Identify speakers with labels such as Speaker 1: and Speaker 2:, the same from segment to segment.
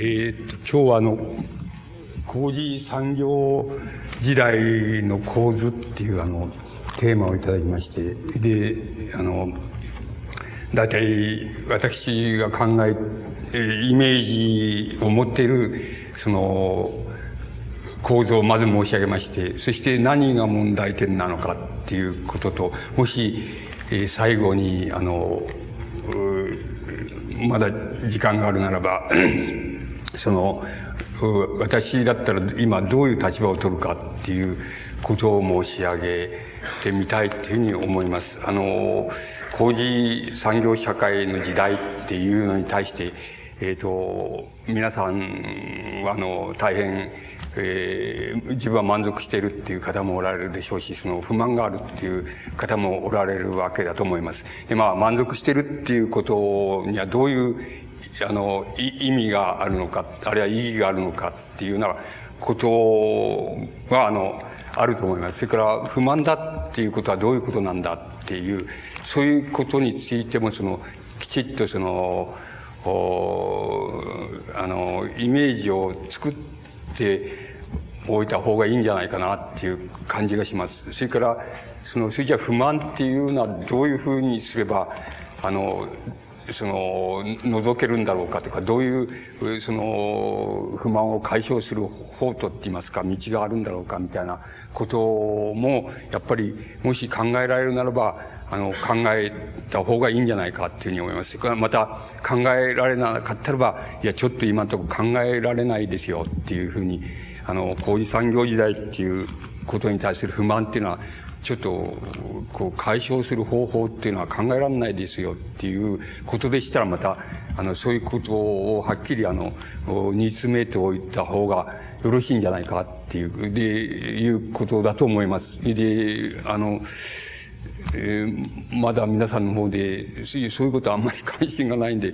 Speaker 1: えー、っと、今日はあの、工事産業時代の構図っていうあの、テーマをいただきまして、で、あの、大体私が考え、イメージを持っている、その、構造をまず申し上げまして、そして何が問題点なのかっていうことと、もし、えー、最後に、あの、まだ時間があるならば、その、私だったら今どういう立場を取るかっていうことを申し上げてみたいっていうふうに思います。あの、工事産業社会の時代っていうのに対して、えっ、ー、と、皆さんは、あの、大変、えー、自分は満足しているっていう方もおられるでしょうし、その不満があるっていう方もおられるわけだと思います。で、まあ、満足してるっていうことにはどういうあの、意味があるのか、あるいは意義があるのかっていうようなことが、あの、あると思います。それから、不満だっていうことはどういうことなんだっていう、そういうことについても、その、きちっとその、あの、イメージを作っておいた方がいいんじゃないかなっていう感じがします。それから、その、それじゃ不満っていうのはどういうふうにすれば、あの、その、覗けるんだろうかとか、どういう、その、不満を解消する方とって言いますか、道があるんだろうか、みたいなことも、やっぱり、もし考えられるならば、あの、考えた方がいいんじゃないかっていうふうに思います。それからまた、考えられなかったらば、いや、ちょっと今のところ考えられないですよっていうふうに、あの、工事産業時代っていうことに対する不満っていうのは、ちょっと、こう、解消する方法っていうのは考えられないですよっていうことでしたら、また、あの、そういうことをはっきり、あの、煮詰めておいた方がよろしいんじゃないかっていう、で、いうことだと思います。で、あの、えー、まだ皆さんの方で、そういうことはあんまり関心がないんで、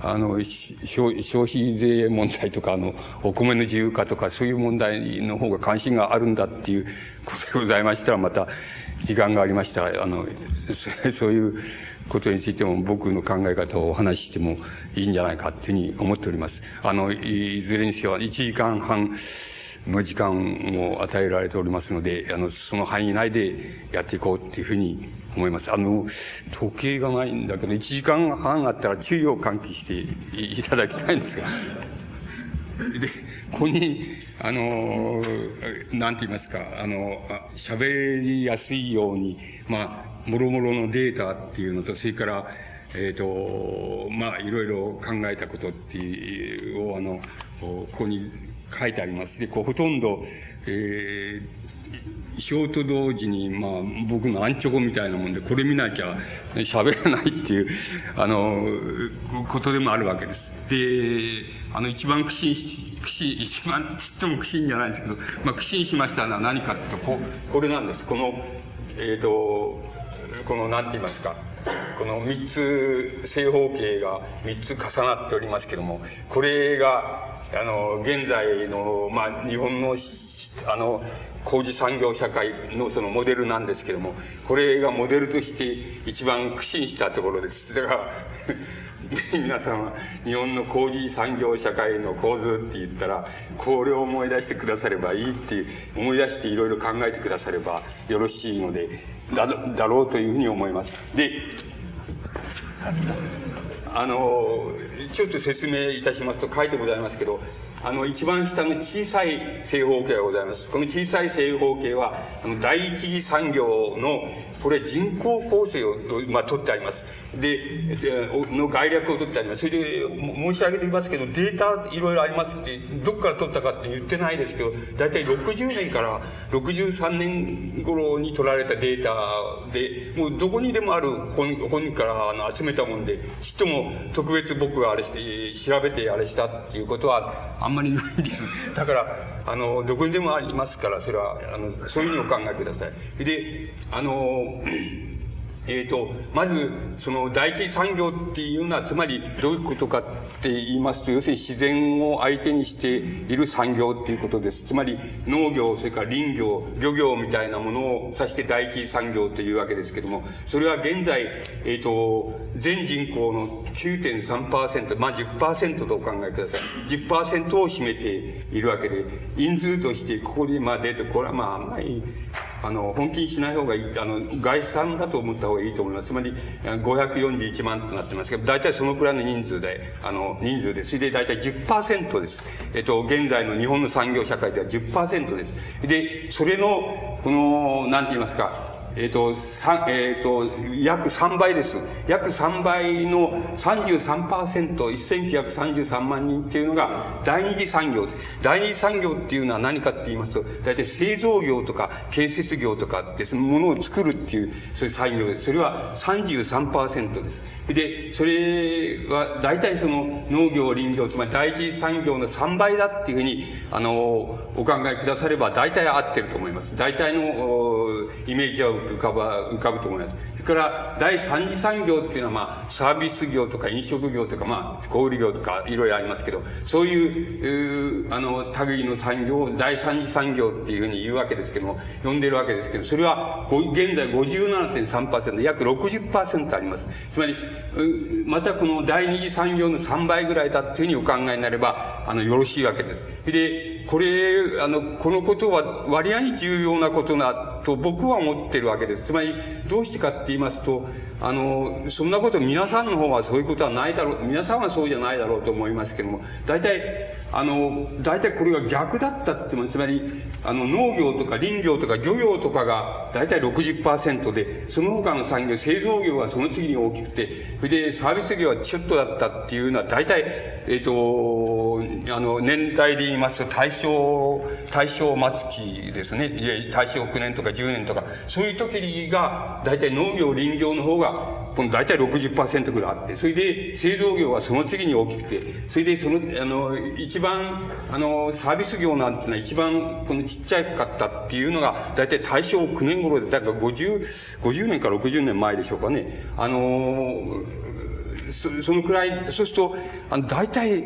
Speaker 1: あの、消費税問題とか、あの、お米の自由化とか、そういう問題の方が関心があるんだっていうことでございましたら、また、時間がありましたら、あの、そういうことについても僕の考え方をお話ししてもいいんじゃないかっていうふうに思っております。あの、いずれにせよ、1時間半、の時間を与えられておりますので、あの、その範囲内でやっていこうっていうふうに思います。あの、時計がないんだけど、1時間半あったら注意を喚起していただきたいんですが。で、ここに、あの、なんて言いますか、あの、喋りやすいように、まあ、もろもろのデータっていうのと、それから、えっ、ー、と、まあ、いろいろ考えたことっていう、を、あの、ここに書いてあります。で、こう、ほとんど、えー、表と同時に、まあ、僕のアンチョコみたいなもんで、これ見なきゃ喋らないっていう、あの、ことでもあるわけです。で、あの、一番苦心し、苦心、一番ちっとも苦心じゃないんですけど、まあ、苦心しましたのは何かっていうと、ここれなんです。この、えっ、ー、と、この、なんて言いますか、この三つ、正方形が三つ重なっておりますけども、これが、あの、現在の、まあ、日本の、あの、工事産業社会のそのモデルなんですけども、これがモデルとして一番苦心したところです。だから 皆さんは日本の工事産業社会の構図って言ったら、これを思い出してくださればいいって、思い出していろいろ考えてくださればよろしいので、だだろうというふうに思います。で、あの、ちょっと説明いたしますと書いてございますけど、あの、一番下の小さい正方形がございます。この小さい正方形は、あの、第一次産業の、これ人口構成を、まあ、取ってあります。で、の概略を取ってあります。それで、申し上げていますけど、データいろいろありますって、どこから取ったかって言ってないですけど、大体60年から63年頃に取られたデータで、もうどこにでもある本本からあの集めたもんで、ちっとも特別僕があれして、調べてあれしたっていうことはあんまりないです。だから、あの、どこにでもありますから、それは、あの、そういうふうにお考えください。で、あの、えっ、ー、と、まず、その第一産業っていうのは、つまりどういうことかって言いますと、要するに自然を相手にしている産業っていうことです。つまり農業、それから林業、漁業みたいなものを指して第一産業というわけですけども、それは現在、えっ、ー、と、全人口の9.3%、まあ10%とお考えください。10%を占めているわけで、因数としてここにまあ出て、これはまああんまり、あの、本気にしない方がいい、あの、概算だと思った方がいいと思います。つまり、541万となってますけど、大体そのくらいの人数で、あの、人数で、それで大体10%です。えっと、現在の日本の産業社会では10%です。で、それの、この、なんて言いますか、えっ、ー、と、三、えっ、ー、と、約3倍です。約3倍の33%、1933万人っていうのが第二次産業です。第二次産業っていうのは何かって言いますと、大体製造業とか建設業とかって、そのものを作るっていう、そういう産業です。それは33%です。で、それは大体その農業、林業、つまり第一産業の3倍だっていうふうに、あの、お考えくだされば大体合ってると思います。大体のイメージは浮かば、浮かぶと思います。それから、第三次産業っていうのは、まあ、サービス業とか飲食業とか、まあ、小売業とか、いろいろありますけど、そういう、あの、類の産業を第三次産業っていうふうに言うわけですけども、呼んでるわけですけど、それは、現在57.3%、約60%あります。つまり、またこの第二次産業の3倍ぐらいだっていうふうにお考えになれば、あの、よろしいわけです。で、これ、あの、このことは割合に重要なことだと僕は思ってるわけです。つまり、どうしてかって言いますと、あの、そんなこと皆さんの方はそういうことはないだろう、皆さんはそうじゃないだろうと思いますけども、大体、あの、大体これが逆だったってつまり、あの、農業とか林業とか漁業とかが大体60%で、その他の産業、製造業はその次に大きくて、それでサービス業はちょっとだったっていうのは大体、えっ、ー、と、あの、年代で言いますと大正、大正末期ですね。大正9年とか10年とか、そういう時が大体農業、林業の方が、この大体60%ぐらいあって、それで製造業はその次に大きくて、それでその、あの、一番、あの、サービス業なんていうのは一番このちっちゃかったっていうのが、大体大正9年頃で、だから50、50年か60年前でしょうかね。あの、そそのくらい、そうすると、あの、大体、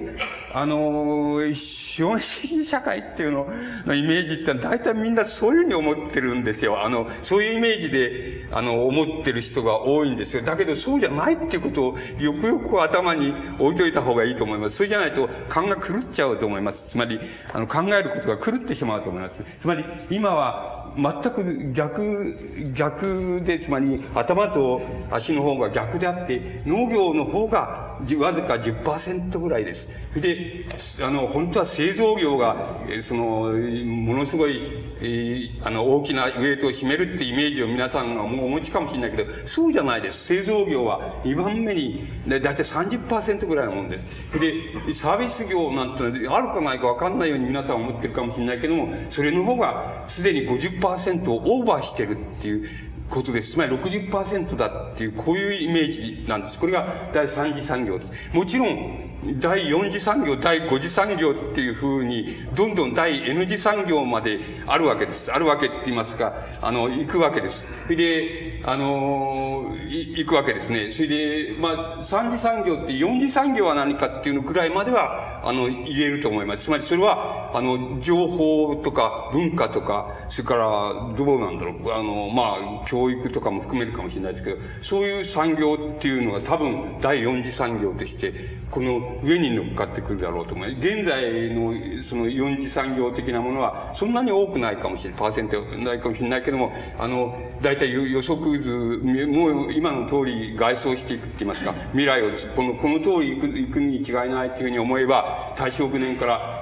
Speaker 1: あの、資本主義社会っていうののイメージって大体みんなそういうふうに思ってるんですよ。あの、そういうイメージで、あの、思ってる人が多いんですよ。だけどそうじゃないっていうことをよくよく頭に置いといた方がいいと思います。それじゃないと勘が狂っちゃうと思います。つまり、あの、考えることが狂ってしまうと思います。つまり、今は、全く逆、逆で、つまり頭と足の方が逆であって、農業の方がわずか10%ぐらいです。で、あの、本当は製造業が、その、ものすごい、えー、あの、大きなウェイトを占めるってイメージを皆さんがもうお持ちかもしれないけど、そうじゃないです。製造業は2番目に、だいたい30%ぐらいのもんです。で、サービス業なんてあるかないかわかんないように皆さん思ってるかもしれないけども、それの方がすでに50%をオーバーしてるっていう、ことです。つまり60%だっていう、こういうイメージなんです。これが第三次産業です。もちろん、第四次産業、第五次産業っていうふうに、どんどん第 N 次産業まであるわけです。あるわけって言いますか、あの、行くわけです。それで、あの、行くわけですね。それで、まあ、三次産業って四次産業は何かっていうのくらいまでは、あの、言えると思います。つまりそれは、あの、情報とか文化とか、それから、どうなんだろう、あの、まあ、教育とかも含めるかもしれないですけど、そういう産業っていうのが多分第四次産業として、この上に乗っかってくるだろうと思います。現在のその四次産業的なものはそんなに多くないかもしれない、パーセントないかもしれないけども、あの、大体予測図、もう今の通り外装していくって言いますか、未来をこの、この通り行く行くに違いないというふうに思えば、大正9年から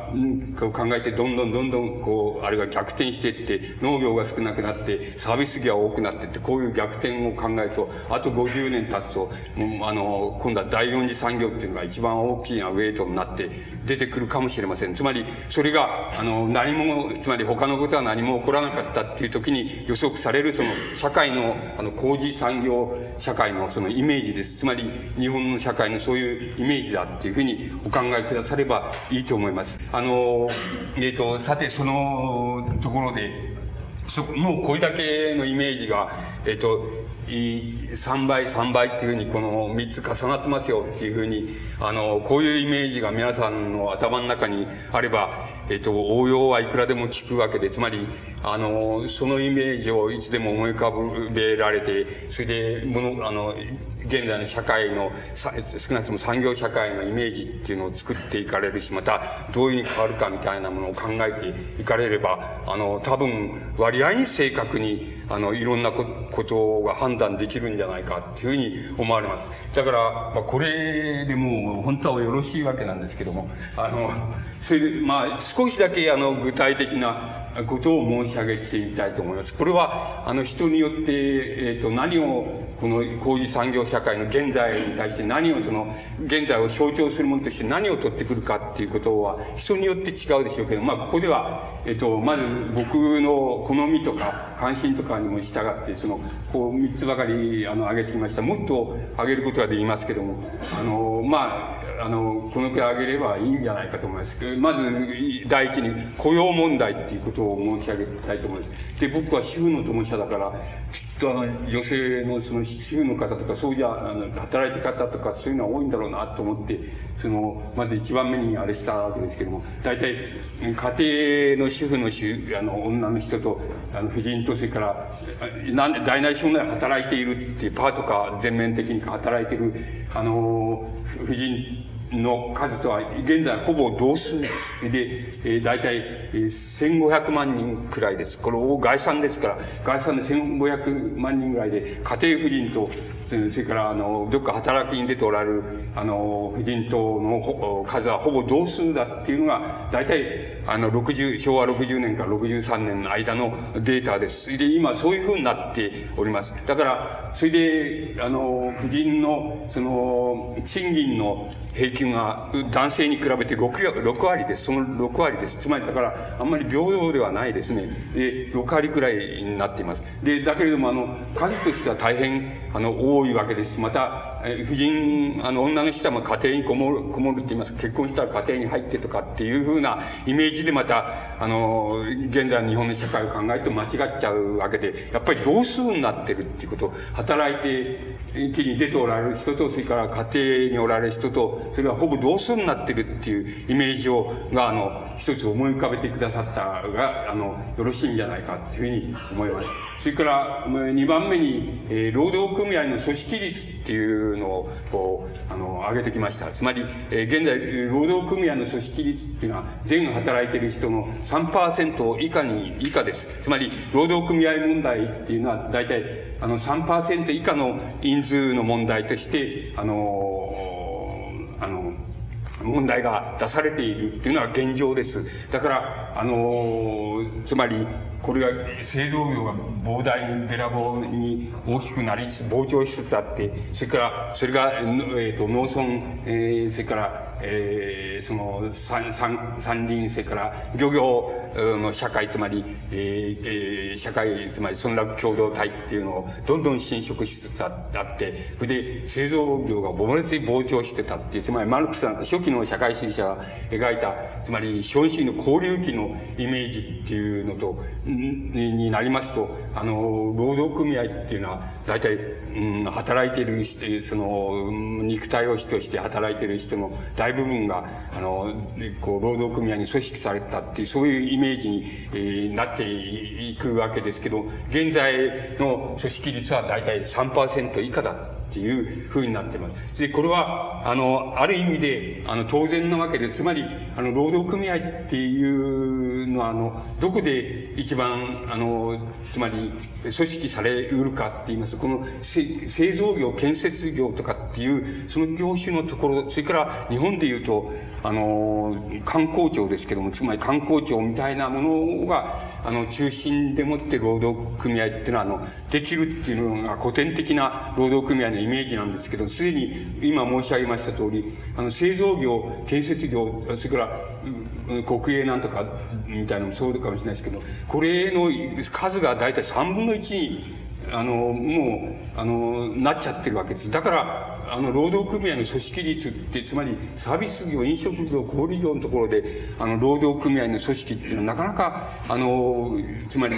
Speaker 1: 考えて、どんどんどんどん、こう、あれが逆転していって、農業が少なくなって、サービス業が多くなっていって、こういう逆転を考えると、あと50年経つと、もうあの、今度は第四次産業っていうのが一番大きなウェイトになって出てくるかもしれません。つまり、それが、あの、何も、つまり他のことは何も起こらなかったっていう時に予測される、その、社会の、あの、工事産業社会のそのイメージです。つまり、日本の社会のそういうイメージだっていうふうにお考えくださればいいと思います。あの、えっ、ー、と、さて、そのところで、そもうこれだけのイメージが、えっ、ー、と、3倍、3倍っていうふうに、この3つ重なってますよっていうふうに、あの、こういうイメージが皆さんの頭の中にあれば、えっと、応用はいくらでも聞くわけで、つまり、あの、そのイメージをいつでも思い浮かべられて、それで、もの、あの、現在の社会の、少なくとも産業社会のイメージっていうのを作っていかれるし、また、どういうふうに変わるかみたいなものを考えていかれれば、あの、多分、割合に正確に、あの、いろんなことが判断できるんじゃないかっていうふうに思われます。だから、まあ、これでもう、本当はよろしいわけなんですけども、あの、それで、まあ、少しだけ、あの、具体的な、ことを申し上げてみたいと思います。これは、あの、人によって、えっ、ー、と、何を、この工事産業社会の現在に対して何をその、現在を象徴するものとして何を取ってくるかっていうことは、人によって違うでしょうけど、まあ、ここでは、えっ、ー、と、まず僕の好みとか、関心とかにも従って、その、こう、三つばかり、あの、挙げてきました。もっと挙げることができますけども、あの、まあ、あの、このくらい挙げればいいんじゃないかと思います。まず、第一に、雇用問題っていうことを申し上げたいと思います。で、僕は主婦の友社だから、きっとあの、女性のその主婦の方とか、そうじゃ、あの、働いて方とか、そういうのは多いんだろうなと思って、その、まず一番目にあれしたわけですけども、大体、家庭の主婦の主、あの、女の人と、あの、婦人と、それから、なんで、大なり小なり働いているっていう、パートか全面的に働いている、あの、婦人の数とは、現在ほぼ同数です。で、えー、大体、えー、1500万人くらいです。これ、概算ですから、概算で1500万人ぐらいで、家庭婦人と、それから、あの、どっか働きに出ておられる、あの、婦人との数はほぼ同数だっていうのが、大体、あの、60、昭和60年から63年の間のデータです。で、今、そういうふうになっております。だから、それで、あの、婦人の、その、賃金の平均が男性に比べて 6, 6割です。その6割です。つまりだから、あんまり平等ではないですね。で、6割くらいになっています。で、だけれども、あの、数としては大変、あの、多いわけです。また、え婦人、あの、女の人は家庭にこもる、こもるって言います。結婚したら家庭に入ってとかっていうふうなイメージでまた、あの、現在の日本の社会を考えると間違っちゃうわけで、やっぱり同数になってるっていうこと、働いて、一気に出ておられる人と、それから家庭におられる人と、それはほぼ同数になってるっていうイメージを、が、あの、一つ思い浮かべてくださったが、あの、よろしいんじゃないかというふうに思います。それから、二番目に、えー、労働組合の組織率っていうのを、こう、あの、挙げてきました。つまり、えー、現在、労働組合の組織率っていうのは、全働いてる人の3%以下に、以下です。つまり、労働組合問題っていうのは、大体、あの、3%以下の人数の問題として、あの、あの、問題が出されているっていうのは現状です。だから、あの、つまり、これは製造業が膨大にべらぼうに大きくなりつつ、膨張しつつあって、それから、それが、えっ、ー、と、農村、えー、それから、えー、その、山、山林、それから、漁業の社会、つまり、えー、社会、つまり、村落共同体っていうのを、どんどん侵食しつつあって、それで、製造業が猛烈に膨張してたっていう、つまり、マルクスなんか初期の社会主義者が描いた、つまり、資本主義の交流期のイメージっていうのと、になりますと、あの、労働組合っていうのは、大体、うん、働いてる人、その、肉体を主として働いてる人の大部分が、あの、こう、労働組合に組織されたっていう、そういうイメージに、えー、なっていくわけですけど、現在の組織率は大体3%以下だっていうふうになっています。で、これは、あの、ある意味で、あの、当然なわけで、つまり、あの、労働組合っていうのは、あの、どこで一番、あの、つまり、組織されうるかって言いますと、この製造業、建設業とかっていう、その業種のところ、それから日本で言うと、あの、観光庁ですけども、つまり観光庁みたいなものが、あの、中心でもって労働組合っていうのは、あの、できるっていうのが古典的な労働組合のイメージなんですけど、すでに今申し上げました通り、あの、製造業、建設業、それから、国営なんとかみたいなのもそうかもしれないですけど、これの数が大体3分の1にあの、もう、あの、なっちゃってるわけです。だから、あの、労働組合の組織率って、つまり、サービス業、飲食業、小売業のところで、あの、労働組合の組織っていうのは、なかなか、あの、つまり、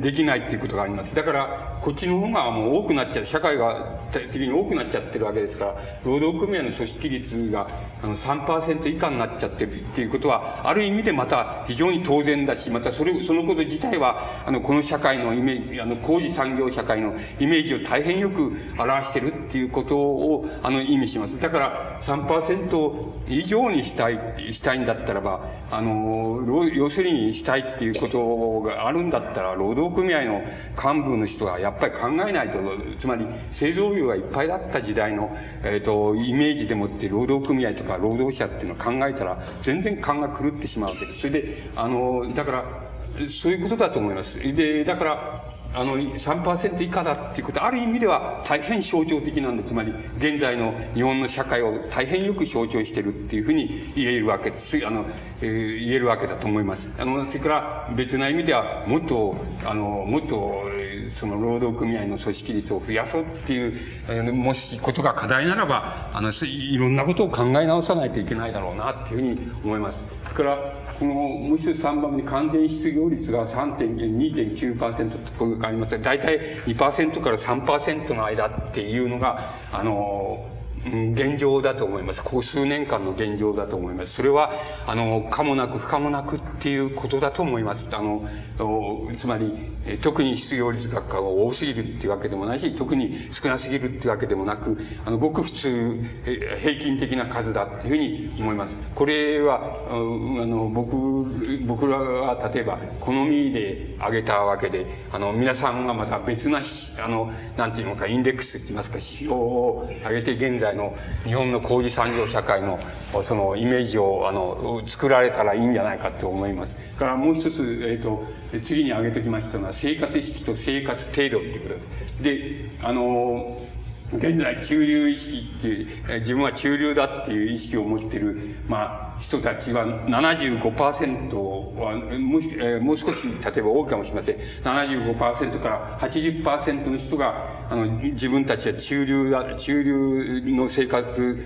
Speaker 1: できないっていうことがあります。だから、こっちの方がもう多くなっちゃう、社会が的に多くなっちゃってるわけですから、労働組合の組織率があの3%以下になっちゃってるっていうことは、ある意味でまた非常に当然だし、またそれ、そのこと自体は、あの、この社会のイメージ、あの、工事産業社会のイメージを大変よく表してるっていうことを、あの、意味します。だから、3%以上にしたい、したいんだったらば、あの、要するにしたいっていうことがあるんだったら、労働組合の幹部の人はやっぱり考えないと、つまり製造業がいっぱいだった時代の、えっ、ー、と、イメージでもって労働組合とか労働者っていうのを考えたら、全然勘が狂ってしまうわけです。それで、あの、だから、そういうことだと思います。で、だから、あの、3%以下だっていうこと、ある意味では大変象徴的なんで、つまり、現在の日本の社会を大変よく象徴してるっていうふうに言えるわけです。あの、えー、言えるわけだと思います。あの、それから別な意味では、もっと、あの、もっと、その労働組合の組織率を増やそうっていう、えー、もしことが課題ならば、あの、いろんなことを考え直さないといけないだろうなっていうふうに思います。それから、この、もう一つ3番目に完全失業率が3.2.9%とありますが、大体2%から3%の間っていうのが、あの、現状だと思います。ここ数年間の現状だと思います。それは、あの、可もなく不可もなくっていうことだと思います。あの、つまり、特に失業率が多すぎるっていうわけでもないし、特に少なすぎるっていうわけでもなく、あの、ごく普通、平均的な数だっていうふうに思います。これは、あの、僕、僕らは例えば、好みで挙げたわけで、あの、皆さんがまた別な、あの、なんていうのか、インデックスって言いますか、指標を挙げて現在の日本の工事産業社会の、そのイメージを、あの、作られたらいいんじゃないかと思います。からもう一つ、えっ、ー、と、次に挙げてきましたのは、生活意識と生活程度ってことです。で、あの、現在中流意識っていう、自分は中流だっていう意識を持ってる、まあ、人たちは75%は、もし、え、もう少し、例えば多いかもしれません。75%から80%の人が、あの、自分たちは中流だ、中流の生活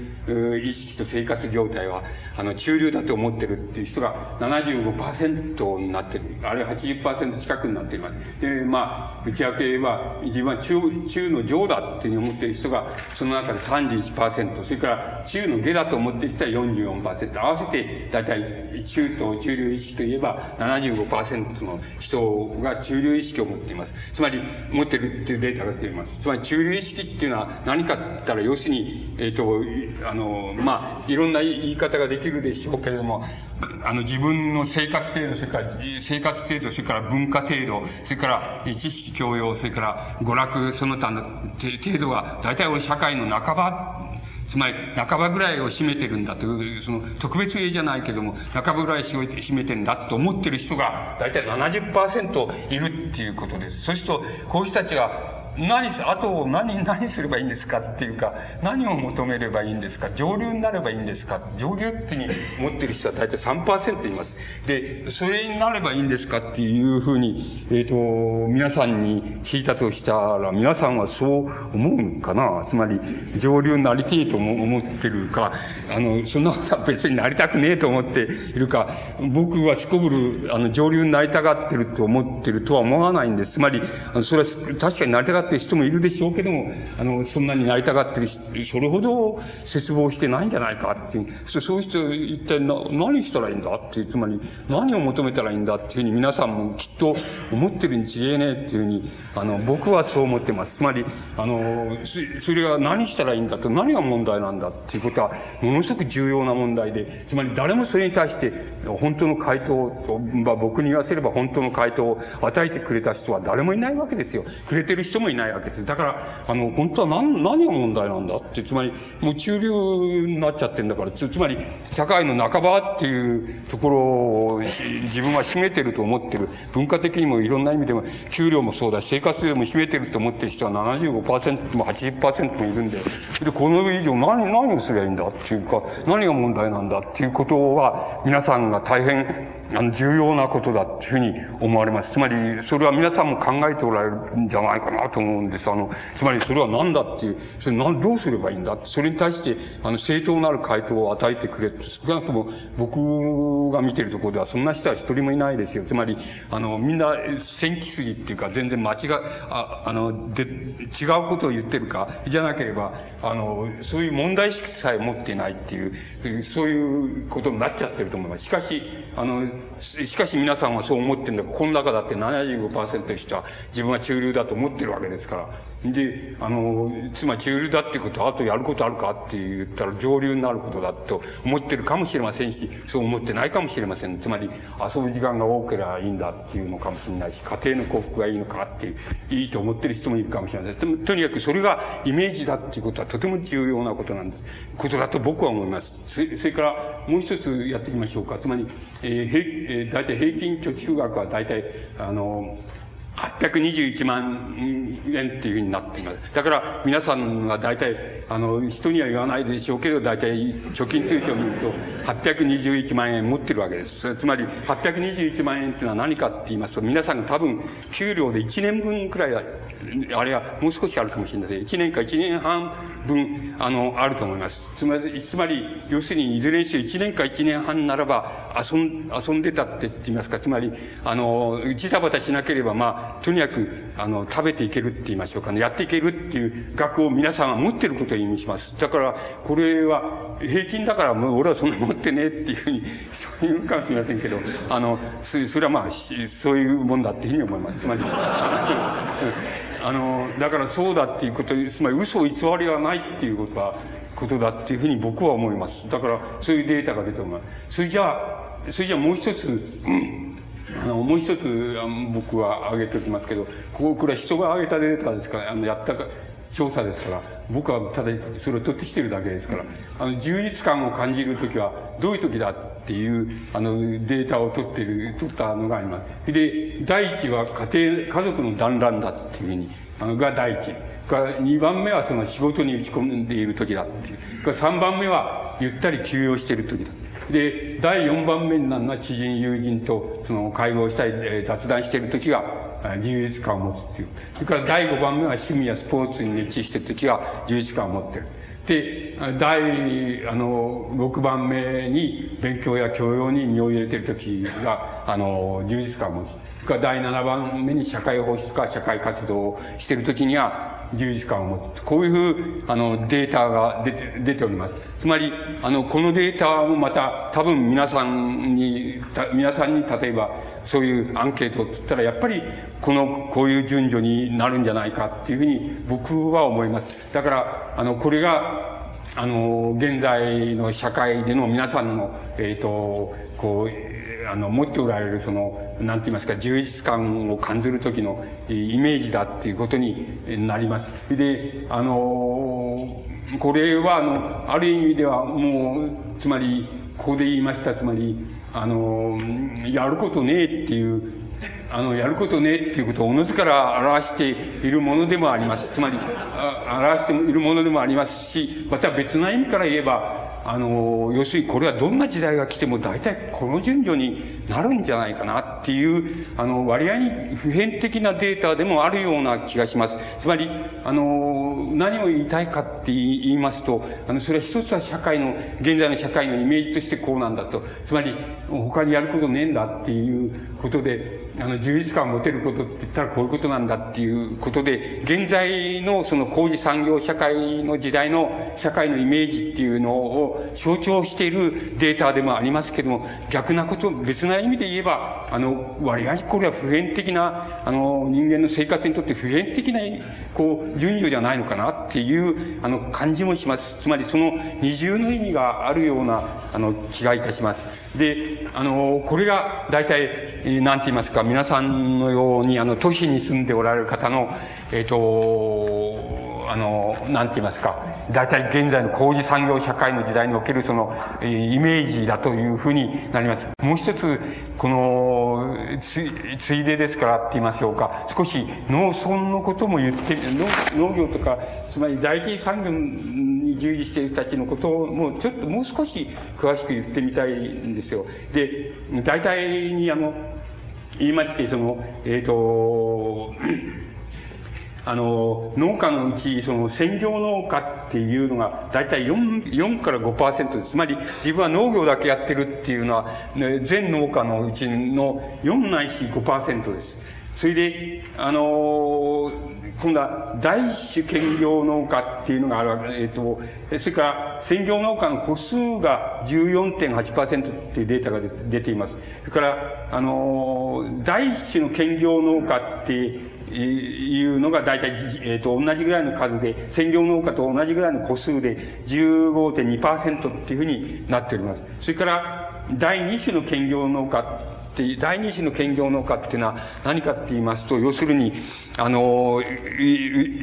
Speaker 1: 意識と生活状態は、あの、中流だと思ってるっていう人が75%になってる。あるいは80%近くになっています。で、まあ、内訳は、自分は中、中の上だっていうふうに思ってる人が、その中で31%、それから中の下だと思っている人は44%、合わせて、だいたい中と中流意識といえば75%の人が中流意識を持っています。つまり、持ってるっていうデータが出ています。つまり中流意識っていうのは何かって言ったら、要するに、えっ、ー、と、あの、まあ、いろんな言い方ができるでしょうけれども、あの、自分の生活程度、それから、生活程度、それから文化程度、それから知識教養、それから娯楽、その他の程度が、大体社会の半ばつまり、半ばぐらいを占めてるんだという、その、特別例じゃないけども、半ばぐらい占めてるんだと思ってる人が、だいたい70%いるっていうことです。そうすると、こういう人たちが、何、あと何、何すればいいんですかっていうか、何を求めればいいんですか上流になればいいんですか上流ってに持ってる人は大体3%います。で、それになればいいんですかっていうふうに、えっ、ー、と、皆さんに聞いたとしたら、皆さんはそう思うかなつまり、上流になりてえと思ってるか、あの、そんなことは別になりたくねえと思っているか、僕はすこぶる、あの、上流になりたがってると思ってるとは思わないんです。つまり、それは確かになりたがってる人もいるでしょうけども、あの、そんなになりたがってる人、それほど絶望してないんじゃないかっていう。そういう人、一体な、何したらいいんだっていう、つまり、何を求めたらいいんだっていうふうに皆さんもきっと思ってるに違えねえっていうふうに、あの、僕はそう思ってます。つまり、あの、それは何したらいいんだと、何が問題なんだっていうことは、ものすごく重要な問題で、つまり誰もそれに対して、本当の回答と、まあ、僕に言わせれば本当の回答を与えてくれた人は誰もいないわけですよ。くれてる人もいないわけです。だから、あの、本当は何、何が問題なんだって、つまり、もう中流になっちゃってんだから、つつまり、社会の半ばっていうところを自分は占めてると思ってる。文化的にもいろんな意味でも、給料もそうだし、生活でも占めてると思ってる人は75%も80%もいるんで、で、この以上何、何をすればいいんだっていうか、何が問題なんだっていうことは、皆さんが大変、あの、重要なことだっていうふうに思われます。つまり、それは皆さんも考えておられるんじゃないかなと思うんです。あの、つまりそれは何だっていう、それ何、どうすればいいんだってそれに対して、あの、正当なる回答を与えてくれって、少なくとも僕が見てるところではそんな人は一人もいないですよ。つまり、あの、みんな、戦機筋っていうか、全然間違、あ、あの、で、違うことを言ってるか、じゃなければ、あの、そういう問題意識さえ持っていないっていう、そういうことになっちゃってると思います。しかし、あの、しかし皆さんはそう思ってるんだ。この中だって75%の人は自分は中流だと思ってるわけですですから。で、あの、つまり中流だっていうことは、あとやることあるかって言ったら上流になることだと思ってるかもしれませんし、そう思ってないかもしれません。つまり、遊ぶ時間が多ければいいんだっていうのかもしれないし、家庭の幸福がいいのかっていう、いいと思ってる人もいるかもしれません。でもとにかくそれがイメージだっていうことはとても重要なことなんです。ことだと僕は思います。それそれからもう一つやっていきましょうか。つまり、えー、平、えー、大体平均貯蓄額は大体、あの、821万円っていうふうになっています。だから皆さんは大体、あの、人には言わないでしょうけど、大体貯金通帳を見ると821万円持ってるわけです。つまり821万円っていうのは何かって言いますと、皆さんが多分給料で1年分くらい、あれはもう少しあるかもしれません。1年か1年半分、あの、あると思います。つまり、つまり、要するにいずれにせよ1年か1年半ならば遊ん、遊んでたって言いますか、つまり、あの、ジタバタしなければ、まあ、とにかく、あの、食べていけるって言いましょうかね。やっていけるっていう額を皆さんは持ってることを意味します。だから、これは、平均だからもう俺はそんな持ってねえっていうふうに、そういうかもしれませんけど、あの、それはまあ、そういうもんだっていうふうに思います。つまり、あの、だからそうだっていうこと、つまり嘘を偽りはないっていうことは、ことだっていうふうに僕は思います。だから、そういうデータが出ております。それじゃあ、それじゃあもう一つ、うんあの、もう一つ、僕は挙げておきますけど、ここれは人が挙げたデータですから、あの、やったか、調査ですから、僕はただそれを取ってきてるだけですから、あの、充実感を感じるときは、どういうときだっていう、あの、データを取ってる、取ったのがあります。で、第一は家庭、家族の団らんだっていうふうに、あの、が第一。が2番目はその仕事に打ち込んでいる時だっていう。が3番目はゆったり休養している時だ。で、第4番目になるのは知人、友人とその会合したり、えー、雑談しているときは充実感を持つっていう。それから第5番目は趣味やスポーツに熱中しているときは充実感を持ってる。で、第、あの、6番目に勉強や教養に身を入れているときが、あの、充実感を持つ。か第7番目に社会放出か社会活動をしている時には、十字架を持つ。こういう、あの、データが出て、おります。つまり、あの、このデータもまた、多分皆さんに、皆さんに例えば、そういうアンケートを取ったら、やっぱり、この、こういう順序になるんじゃないかっていうふうに、僕は思います。だから、あの、これが、あの、現在の社会での皆さんの、えっ、ー、と、こう、あの、持っておられる、その、なんて言いますか、充実感を感じる時のイメージだっていうことになります。で、あの、これは、あの、ある意味では、もう、つまり、ここで言いました、つまり、あの、やることねえっていうあの、やることねえっていうことをおのずから表しているものでもあります。つまり、表しているものでもありますし、また別な意味から言えば、あの、要するにこれはどんな時代が来ても大体この順序になるんじゃないかなっていう、あの、割合に普遍的なデータでもあるような気がします。つまり、あの、何を言いたいかって言いますと、あの、それは一つは社会の、現在の社会のイメージとしてこうなんだと。つまり、他にやることねえんだっていうことで、あの、充実感を持てることって言ったらこういうことなんだっていうことで、現在のその工事産業社会の時代の社会のイメージっていうのを象徴しているデータでもありますけども、逆なこと、別な意味で言えば、あの、割合これは普遍的な、あの、人間の生活にとって普遍的な、こう、順序じゃないのかなっていう、あの、感じもします。つまりその二重の意味があるような、あの、気がいたします。で、あの、これが大体、なんて言いますか、皆さんのように、あの、都市に住んでおられる方の、えっ、ー、と、あの、なんて言いますか、大体現在の工事産業社会の時代におけるその、イメージだというふうになります。もう一つ、この、つ、ついでですからって言いましょうか、少し農村のことも言って農、農業とか、つまり第一産業に従事している人たちのことをもうちょっともう少し詳しく言ってみたいんですよ。で、大体にあの、言いまして、その、えっ、ー、と、あの、農家のうち、その、専業農家っていうのが、だいたい4、4から5%です。つまり、自分は農業だけやってるっていうのは、ね、全農家のうちの4ないし5%です。それで、あの今度は第一種兼業農家っていうのがあるわけえっ、ー、と、それから専業農家の個数が14.8%っていうデータが出ています。それから、あの第一種の兼業農家っていうのが大体、えっ、ー、と、同じぐらいの数で、専業農家と同じぐらいの個数で15.2%っていうふうになっております。それから、第二種の兼業農家って、第二種の兼業農家っていうのは何かって言いますと、要するに、あの、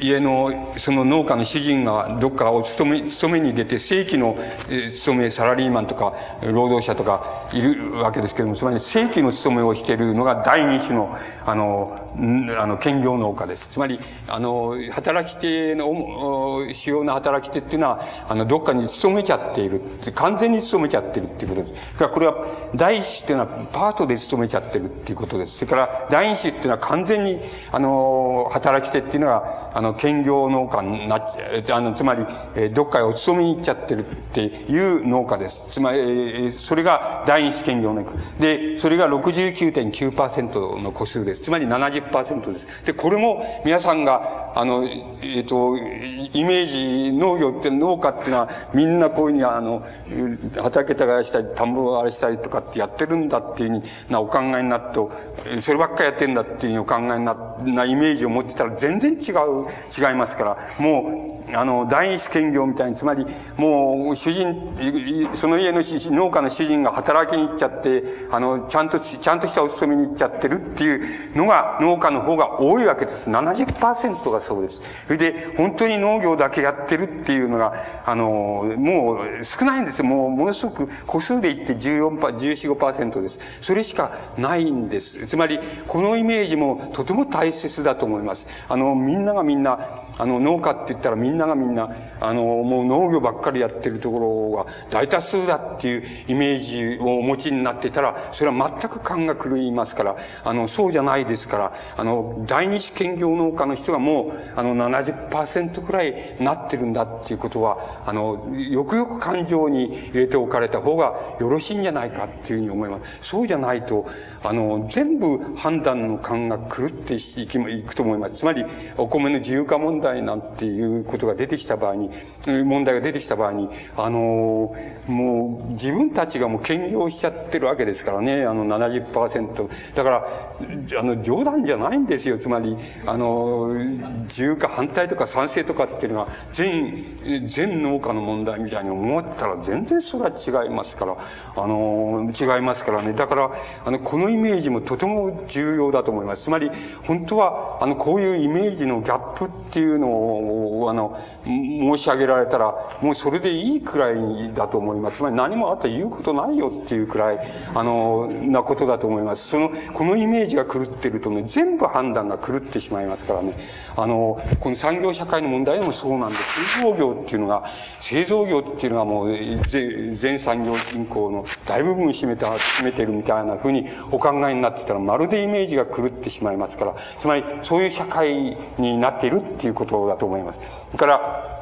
Speaker 1: 家の、その農家の主人がどっかお勤め、勤めに出て、正規の、え勤め、サラリーマンとか、労働者とかいるわけですけれども、つまり正規の勤めをしているのが第二種の、あの、あの、兼業農家です。つまり、あの、働き手の、主要な働き手っていうのは、あの、どっかに勤めちゃっている。完全に勤めちゃってるっていうことです。からこれは、第一種っていうのはパートで勤めちゃってるっていうことです。それから、第二種っていうのは完全に、あの、働き手っていうのが、あの、兼業農家になっちゃ、あの、つまり、どっかへお勤めに行っちゃってるっていう農家です。つまり、それが第二種兼業農家。で、それが69.9%の個数です。つまり70%です。で、これも皆さんが、あの、えっ、ー、と、イメージ、農業って農家っていうのは、みんなこういうふうに、あの、畑耕したり、田んぼをあれしたりとかってやってるんだっていうなお考えになって、そればっかやってんだっていうふうにお考えにな、なイメージを持ってたら全然違う、違いますから、もう、あの、第一兼業みたいに、つまり、もう、主人、その家の農家の主人が働きに行っちゃって、あの、ちゃんと、ちゃんとしたお勤めに行っちゃってるっていうのが、農家の方が多いわけです。70%がそうです。それで、本当に農業だけやってるっていうのが、あの、もう少ないんですよ。もう、ものすごく、個数で言って14%、14、5%です。それしかないんです。つまり、このイメージもとても大切だと思います。あの、みんながみんな、あの、農家って言ったらみんながみんな、あの、もう農業ばっかりやってるところが大多数だっていうイメージをお持ちになってたら、それは全く勘が狂いますから、あの、そうじゃないですから、あの、第二種兼業農家の人がもう、あの、70%くらいなってるんだっていうことは、あの、よくよく感情に入れておかれた方がよろしいんじゃないかっていうふうに思います。そうじゃないと、あの、全部判断の勘が狂っていきいくと思います。つまり、お米の自由化問題なんていうことが出てきた場合に、問題が出てきた場合に、あの、もう自分たちがもう兼業しちゃってるわけですからね、あの70%。だから、あの、冗談じゃないんですよ。つまり、あの、自由化反対とか賛成とかっていうのは、全、全農家の問題みたいに思ったら全然それは違いますから、あの、違いますからね。だから、あの、このイメージもとても重要だと思います。つまり、本当は、あの、こういうイメージのギャップっていうのを、あの、申し上げられたら、もうそれでいいくらいだと思います。つまり何もあったら言うことないよっていうくらい、あの、なことだと思います。その、このイメージが狂ってるとね、全部判断が狂ってしまいますからね。あの、この産業社会の問題でもそうなんです。製造業っていうのが、製造業っていうのがもう、全産業人口の大部分占めた、占めてるみたいなふうにお考えになってたら、まるでイメージが狂ってしまいますから、つまり、そういう社会になっているっていうことだと思います。それから、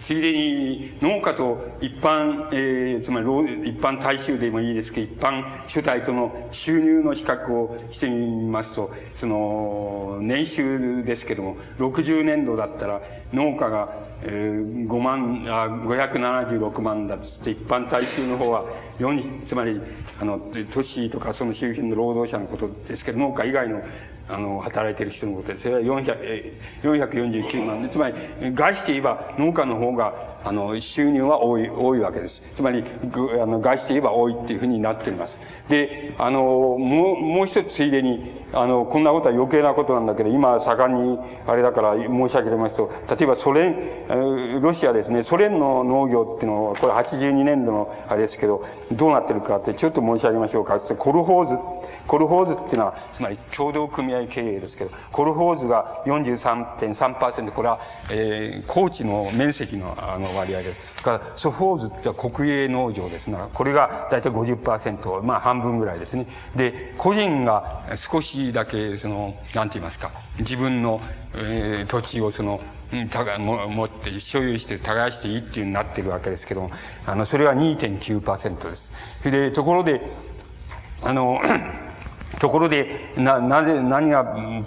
Speaker 1: ついでに農家と一般、えー、つまり一般大衆でもいいですけど、一般主体との収入の比較をしてみますと、その、年収ですけども、60年度だったら農家が、えー、5万、あ、576万だとして、一般大衆の方は4、つまり、あの、都市とかその周辺の労働者のことですけど、農家以外のあの、働いてる人のことで、それは400、449万。で、つまり、外して言えば農家の方が、あの、収入は多い、多いわけです。つまり、あの、外して言えば多いっていうふうになっています。で、あの、もう、もう一つついでに、あの、こんなことは余計なことなんだけど、今、盛んに、あれだから申し上げますと、例えばソ連、ロシアですね、ソ連の農業っていうのは、これ82年度のあれですけど、どうなってるかってちょっと申し上げましょうか。コルホーズ、コルホーズっていうのは、つまり共同組合経営ですけど、コルホーズが43.3%、これは、えー、高地の面積の、あの、の割合です。それから、ソフォーズっては国営農場ですが、これが大体50%、まあ半分ぐらいですね。で、個人が少しだけ、その、なんて言いますか、自分の、えー、土地をその、たがも持って所有して耕していいっていうになってるわけですけども、あの、それは2.9%です。で、ところで、あの、ところで、な、なぜ、何が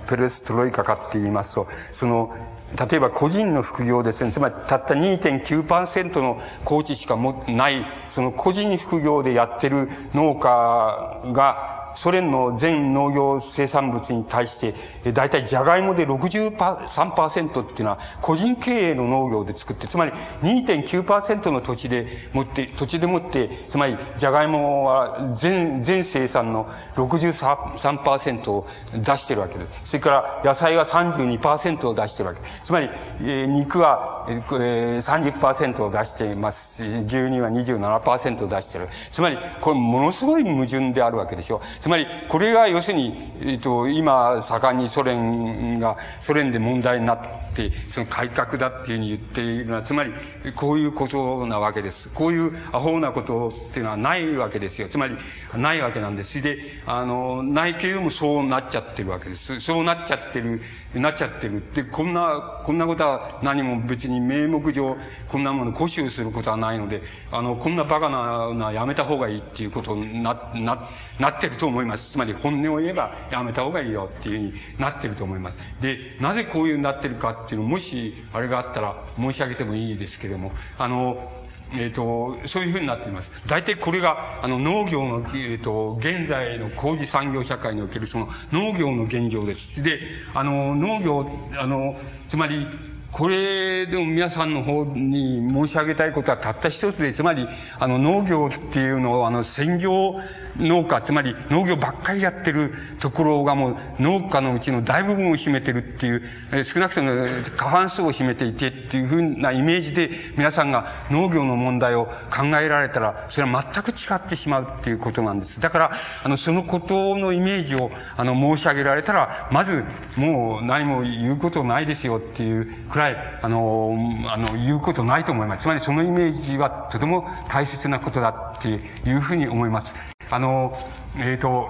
Speaker 1: ペレストロイカかって言いますと、その、例えば個人の副業ですね。つまりたった2.9%の高知しかもない、その個人副業でやってる農家が、ソ連の全農業生産物に対して、だいたいジャガイモで63%っていうのは個人経営の農業で作って、つまり2.9%の土地でもって、土地でもって、つまりジャガイモは全、全生産の63%を出してるわけです。それから野菜は32%を出してるわけです。つまり、えー、肉は、えー、30%を出していますし、牛乳は27%を出してる。つまり、これものすごい矛盾であるわけでしょ。つまり、これが要するに、えっと、今、盛んにソ連が、ソ連で問題になって、その改革だっていうふうに言っているのは、つまり、こういうことなわけです。こういうアホなことっていうのはないわけですよ。つまり、ないわけなんです。で、あの、ないけれどもそうなっちゃってるわけです。そうなっちゃってる、なっちゃってる。で、こんな、こんなことは何も別に名目上、こんなもの固執することはないので、あの、こんなバカな、なやめた方がいいっていうことにな、な、なってると思います。つまり本音を言えばやめた方がいいよっていうふうになってると思います。で、なぜこういうになってるかっていうのをもしあれがあったら申し上げてもいいですけれども、あの、えっ、ー、と、そういうふうになっています。大体これが、あの、農業の、えっ、ー、と、現在の工事産業社会におけるその農業の現状です。で、あの、農業、あの、つまり、これでも皆さんの方に申し上げたいことはたった一つで、つまり、あの農業っていうのを、あの専業農家、つまり農業ばっかりやってるところがもう農家のうちの大部分を占めてるっていう、え少なくとも過半数を占めていてっていうふうなイメージで皆さんが農業の問題を考えられたら、それは全く違ってしまうっていうことなんです。だから、あの、そのことのイメージを、あの、申し上げられたら、まず、もう何も言うことないですよっていうくらい、あの、あの、言うことないと思います。つまりそのイメージはとても大切なことだっていうふうに思います。あの、えっ、ー、と、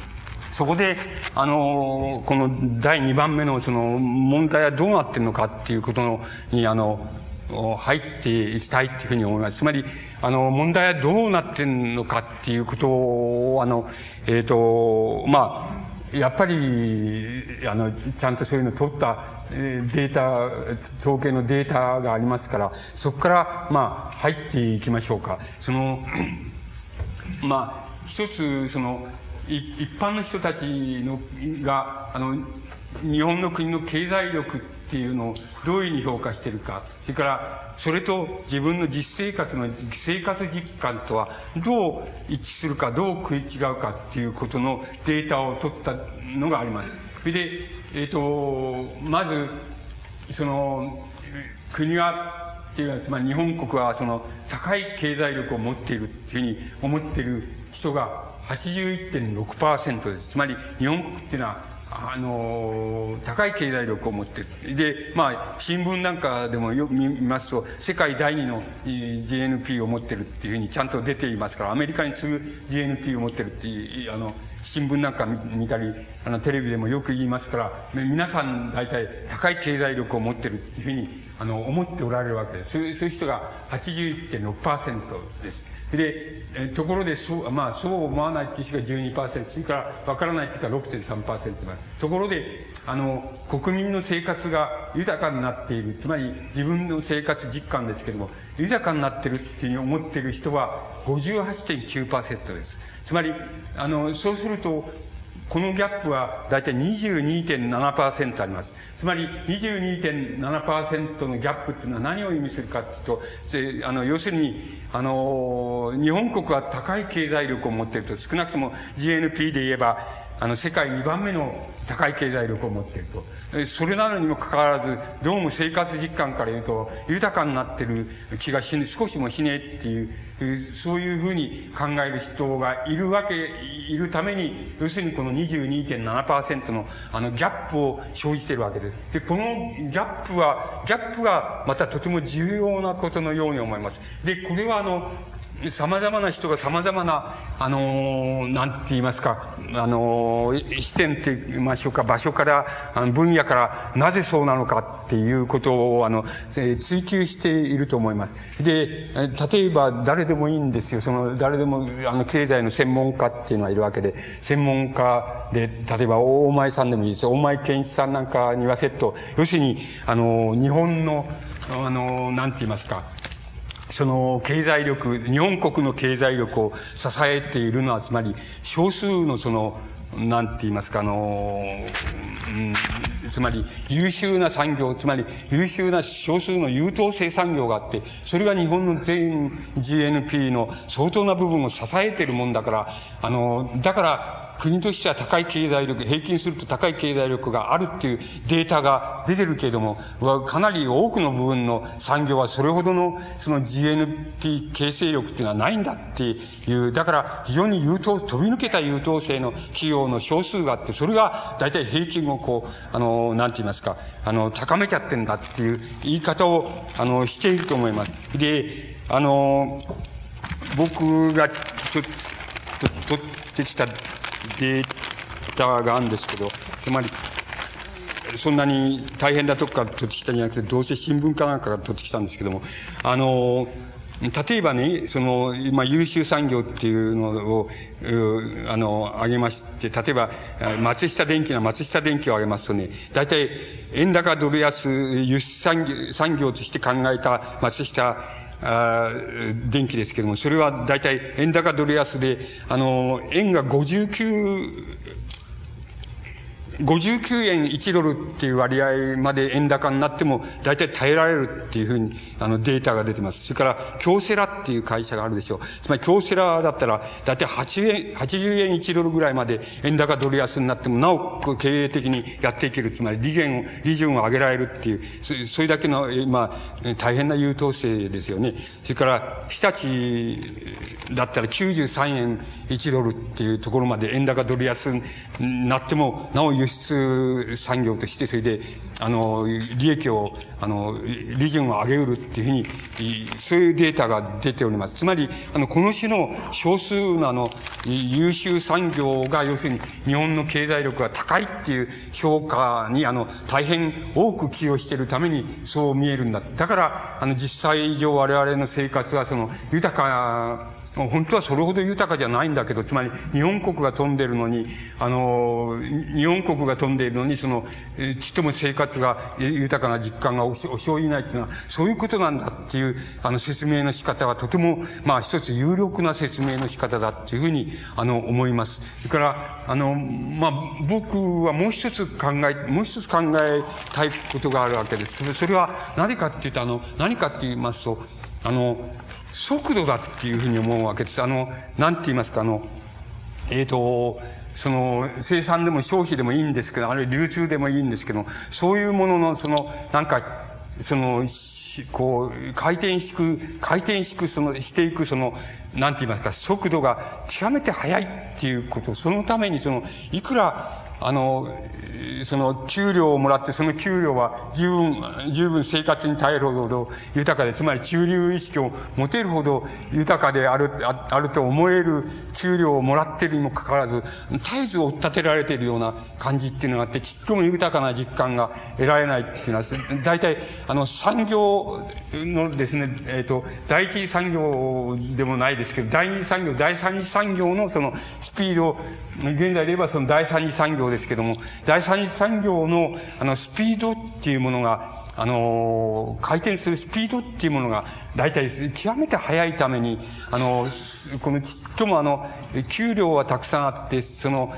Speaker 1: そこで、あの、この第2番目のその問題はどうなってるのかっていうことに、あの、入っていきたいっていうふうに思います。つまり、あの、問題はどうなってるのかっていうことを、あの、えっ、ー、と、まあ、やっぱり、あの、ちゃんとそういうのを取ったデータ、統計のデータがありますから、そこから、まあ、入っていきましょうか。その、まあ、一つ、その、一般の人たちのが、あの、日本の国の経済力っていうのをどういうふうに評価してるか、それから、それと自分の実生活の生活実感とはどう一致するか、どう食い違うかっていうことのデータを取ったのがあります。それで、えっ、ー、と、まず、その、国はっていうのは、まり日本国はその高い経済力を持っているっていうふうに思っている人が81.6%です。つまり日本国っていうのはあの、高い経済力を持ってる。で、まあ、新聞なんかでもよく見ますと、世界第二の GNP を持ってるっていうふうにちゃんと出ていますから、アメリカに次ぐ GNP を持ってるっていう、あの、新聞なんか見たり、あの、テレビでもよく言いますから、皆さん大体高い経済力を持ってるっていうふうに、あの、思っておられるわけです。そういう人が81.6%です。で、えところで、そう、まあ、そう思わないっていう人が12%、それから、わからないっていうか6.3%ま。ところで、あの、国民の生活が豊かになっている、つまり自分の生活実感ですけども、豊かになってるっていうふうに思っている人は58.9%です。つまり、あの、そうすると、このギャップは大体22.7%あります。つまり22.7%のギャップっていうのは何を意味するかっていうと、あの、要するに、あの、日本国は高い経済力を持っていると、少なくとも GNP で言えば、あの、世界2番目の高い経済力を持っていると。それなのにもかかわらず、どうも生活実感から言うと、豊かになってる気がしね、少しもしねえっていう、そういうふうに考える人がいるわけ、いるために、要するにこの22.7%のあのギャップを生じてるわけです。で、このギャップは、ギャップがまたとても重要なことのように思います。で、これはあの、様々な人が様々な、あのなんて言いますか、あの視点って言いましょうか、場所から、あの分野から、なぜそうなのかっていうことを、あの、追求していると思います。で、例えば誰でもいいんですよ。その、誰でも、あの、経済の専門家っていうのはいるわけで、専門家で、例えば大前さんでもいいですよ。大前健一さんなんかにはセット、要するに、あの、日本の、あの、なんて言いますか、その経済力、日本国の経済力を支えているのは、つまり少数のその、なんて言いますか、あの、うん、つまり優秀な産業、つまり優秀な少数の優等生産業があって、それが日本の全 GNP の相当な部分を支えているもんだから、あの、だから、国としては高い経済力、平均すると高い経済力があるっていうデータが出てるけれども、かなり多くの部分の産業はそれほどのその GNP 形成力っていうのはないんだっていう、だから非常に優等、飛び抜けた優等生の企業の少数があって、それが大体平均をこう、あの、なんて言いますか、あの、高めちゃってんだっていう言い方を、あの、していると思います。で、あの、僕がちょっと取ってきたデータがあるんですけど、つまり、そんなに大変なとこから取ってきたんじゃなくて、どうせ新聞かなんかから取ってきたんですけども、あの、例えばね、その、まあ、優秀産業っていうのを、あの、挙げまして、例えば、松下電器な松下電器を挙げますとね、大体、円高ドル安輸出産業産業として考えた松下あ電気ですけども、それは大体円高ドル安で、あの、円が59、59円1ドルっていう割合まで円高になっても、大体耐えられるっていうふうに、あの、データが出てます。それから、京セラっていう会社があるでしょう。つまり、京セラだったら、大体8円、80円1ドルぐらいまで円高ドル安になっても、なお経営的にやっていける。つまり、利源を、利潤を上げられるっていう、それだけの、まあ、大変な優等生ですよね。それから、日立だったら93円1ドルっていうところまで円高ドル安になっても、なお輸出産業として、それで、あの、利益を、あの、利潤を上げうるっていうふうに、そういうデータが出ております。つまり、あの、この種の少数のあの、優秀産業が、要するに日本の経済力が高いっていう評価に、あの、大変多く寄与しているために、そう見えるんだ。だから、あの、実際上我々の生活は、その、豊か本当はそれほど豊かじゃないんだけど、つまり日本国が飛んでるのに、あの、日本国が飛んでいるのに、その、ちっとも生活が豊かな実感がおしおいないっていうのは、そういうことなんだっていう、あの、説明の仕方はとても、まあ一つ有力な説明の仕方だっていうふうに、あの、思います。それから、あの、まあ、僕はもう一つ考え、もう一つ考えたいことがあるわけです。それは何かっていうと、あの、何かって言いますと、あの、速度だっていうふうに思うわけです。あの、なんて言いますか、あの、えっ、ー、と、その、生産でも消費でもいいんですけど、あるいは流通でもいいんですけど、そういうものの、その、なんか、その、こう、回転しく、回転しく、その、していく、その、なんて言いますか、速度が極めて速いっていうこと、そのためにその、いくら、あの、その給料をもらって、その給料は十分、十分生活に耐えるほど豊かで、つまり中流意識を持てるほど豊かである、ああると思える給料をもらっているにもかかわらず、絶えず追っ立てられているような感じっていうのがあって、ちっとも豊かな実感が得られないっていうのは、大体、あの、産業のですね、えっ、ー、と、第一産業でもないですけど、第二産業、第三次産業のそのスピード、現在で言えばその第三次産業ですけども、第三次産業の、あの、スピードっていうものが、あの、回転するスピードっていうものが、大体極めて速いために、あの、このちっともあの、給料はたくさんあって、その、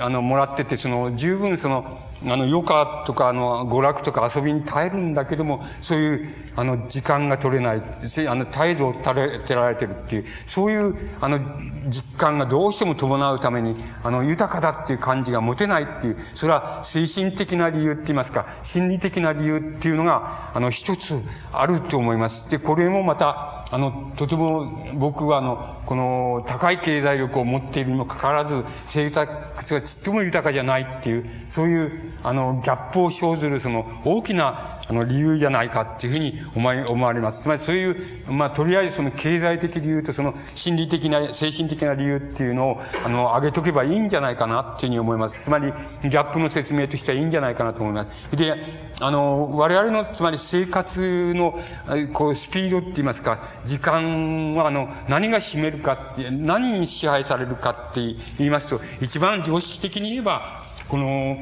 Speaker 1: あの、もらってて、その、十分その、あの、余暇とか、あの、娯楽とか遊びに耐えるんだけども、そういう、あの、時間が取れない、あの、態度をたれ、てられてるっていう、そういう、あの、実感がどうしても伴うために、あの、豊かだっていう感じが持てないっていう、それは精神的な理由って言いますか、心理的な理由っていうのが、あの、一つあると思います。で、これもまた、あの、とても僕はあの、この高い経済力を持っているにもかかわらず、生活がちっとも豊かじゃないっていう、そういう、あの、ギャップを生ずるその大きなあの、理由じゃないかっていうふうに思い思われます。つまりそういう、まあ、とりあえずその経済的理由とその心理的な、精神的な理由っていうのを、あの、挙げとけばいいんじゃないかなっていうふうに思います。つまり、ギャップの説明としてはいいんじゃないかなと思います。で、あの、我々の、つまり生活の、こう、スピードって言いますか、時間は、あの、何が占めるかって、何に支配されるかって言いますと、一番常識的に言えば、この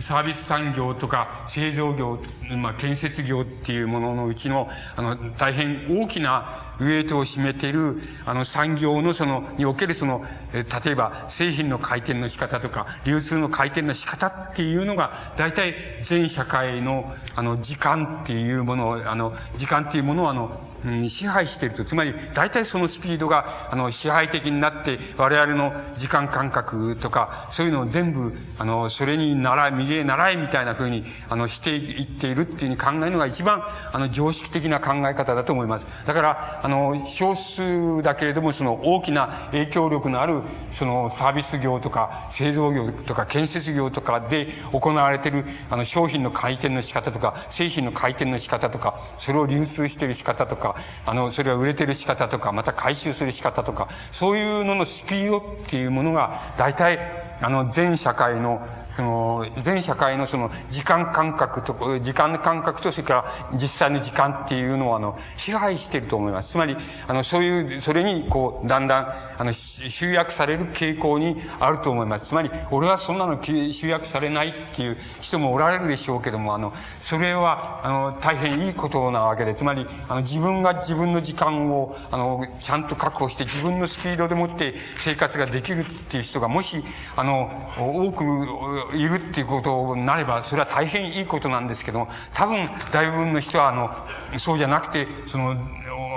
Speaker 1: サービス産業とか製造業、まあ、建設業っていうもののうちの、あの、大変大きなウエイトを占めている、あの、産業のその、におけるその、例えば製品の回転の仕方とか、流通の回転の仕方っていうのが、大体全社会の、あの、時間っていうものを、あの、時間っていうものを、あの、うん、支配していると。つまり、大体そのスピードが、あの、支配的になって、我々の時間感覚とか、そういうのを全部、あの、それに習い、右へ習いみたいな風に、あの、していっているっていうふうに考えるのが一番、あの、常識的な考え方だと思います。だから、あの、の少数だけれども、その大きな影響力のある、その、サービス業とか、製造業とか、建設業とかで行われている、あの、商品の回転の仕方とか、製品の回転の仕方とか、それを流通している仕方とか、あの、それは売れてる仕方とか、また回収する仕方とか、そういうののスピードっていうものが、大体、あの、全社会のその、全社会のその時間感覚と、時間の感覚と、それから実際の時間っていうのをあの、支配していると思います。つまり、あの、そういう、それに、こう、だんだん、あの、集約される傾向にあると思います。つまり、俺はそんなの集約されないっていう人もおられるでしょうけども、あの、それは、あの、大変いいことなわけで、つまり、あの、自分が自分の時間を、あの、ちゃんと確保して、自分のスピードでもって生活ができるっていう人が、もし、あの、の多く、いるっていうことになれば、それは大変いいことなんですけども、多分、大部分の人は、あの、そうじゃなくて、その、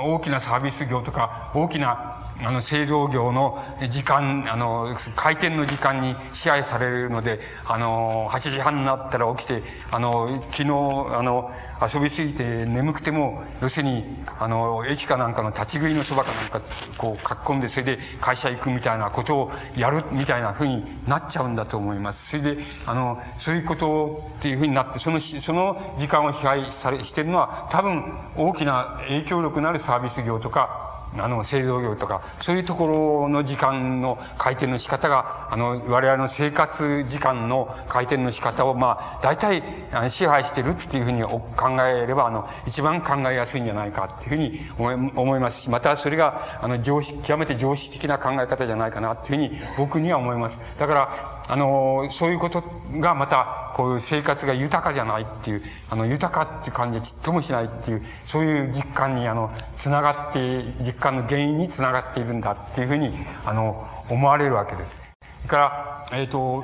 Speaker 1: 大きなサービス業とか、大きなあの、製造業の時間、あの、回転の時間に支配されるので、あの、8時半になったら起きて、あの、昨日、あの、遊びすぎて眠くても、要するに、あの、駅かなんかの立ち食いのそばかなんか、こう、書き込んで、それで会社行くみたいなことをやるみたいなふうになっちゃうんだと思います。それで、あの、そういうことっていうふうになって、その、その時間を支配され、してるのは、多分、大きな影響力のあるサービス業とか、あの、製造業とか、そういうところの時間の回転の仕方が、あの、我々の生活時間の回転の仕方を、まあ、大体、支配してるっていうふうに考えれば、あの、一番考えやすいんじゃないかっていうふうに思いますし、またそれが、あの、常識、極めて常識的な考え方じゃないかなっていうふうに僕には思います。だから、あの、そういうことがまた、こういう生活が豊かじゃないっていう、あの、豊かっていう感じはちっともしないっていう、そういう実感に、あの、つながって、実感の原因につながっているんだっていうふうに、あの、思われるわけです。それから、えっ、ー、と、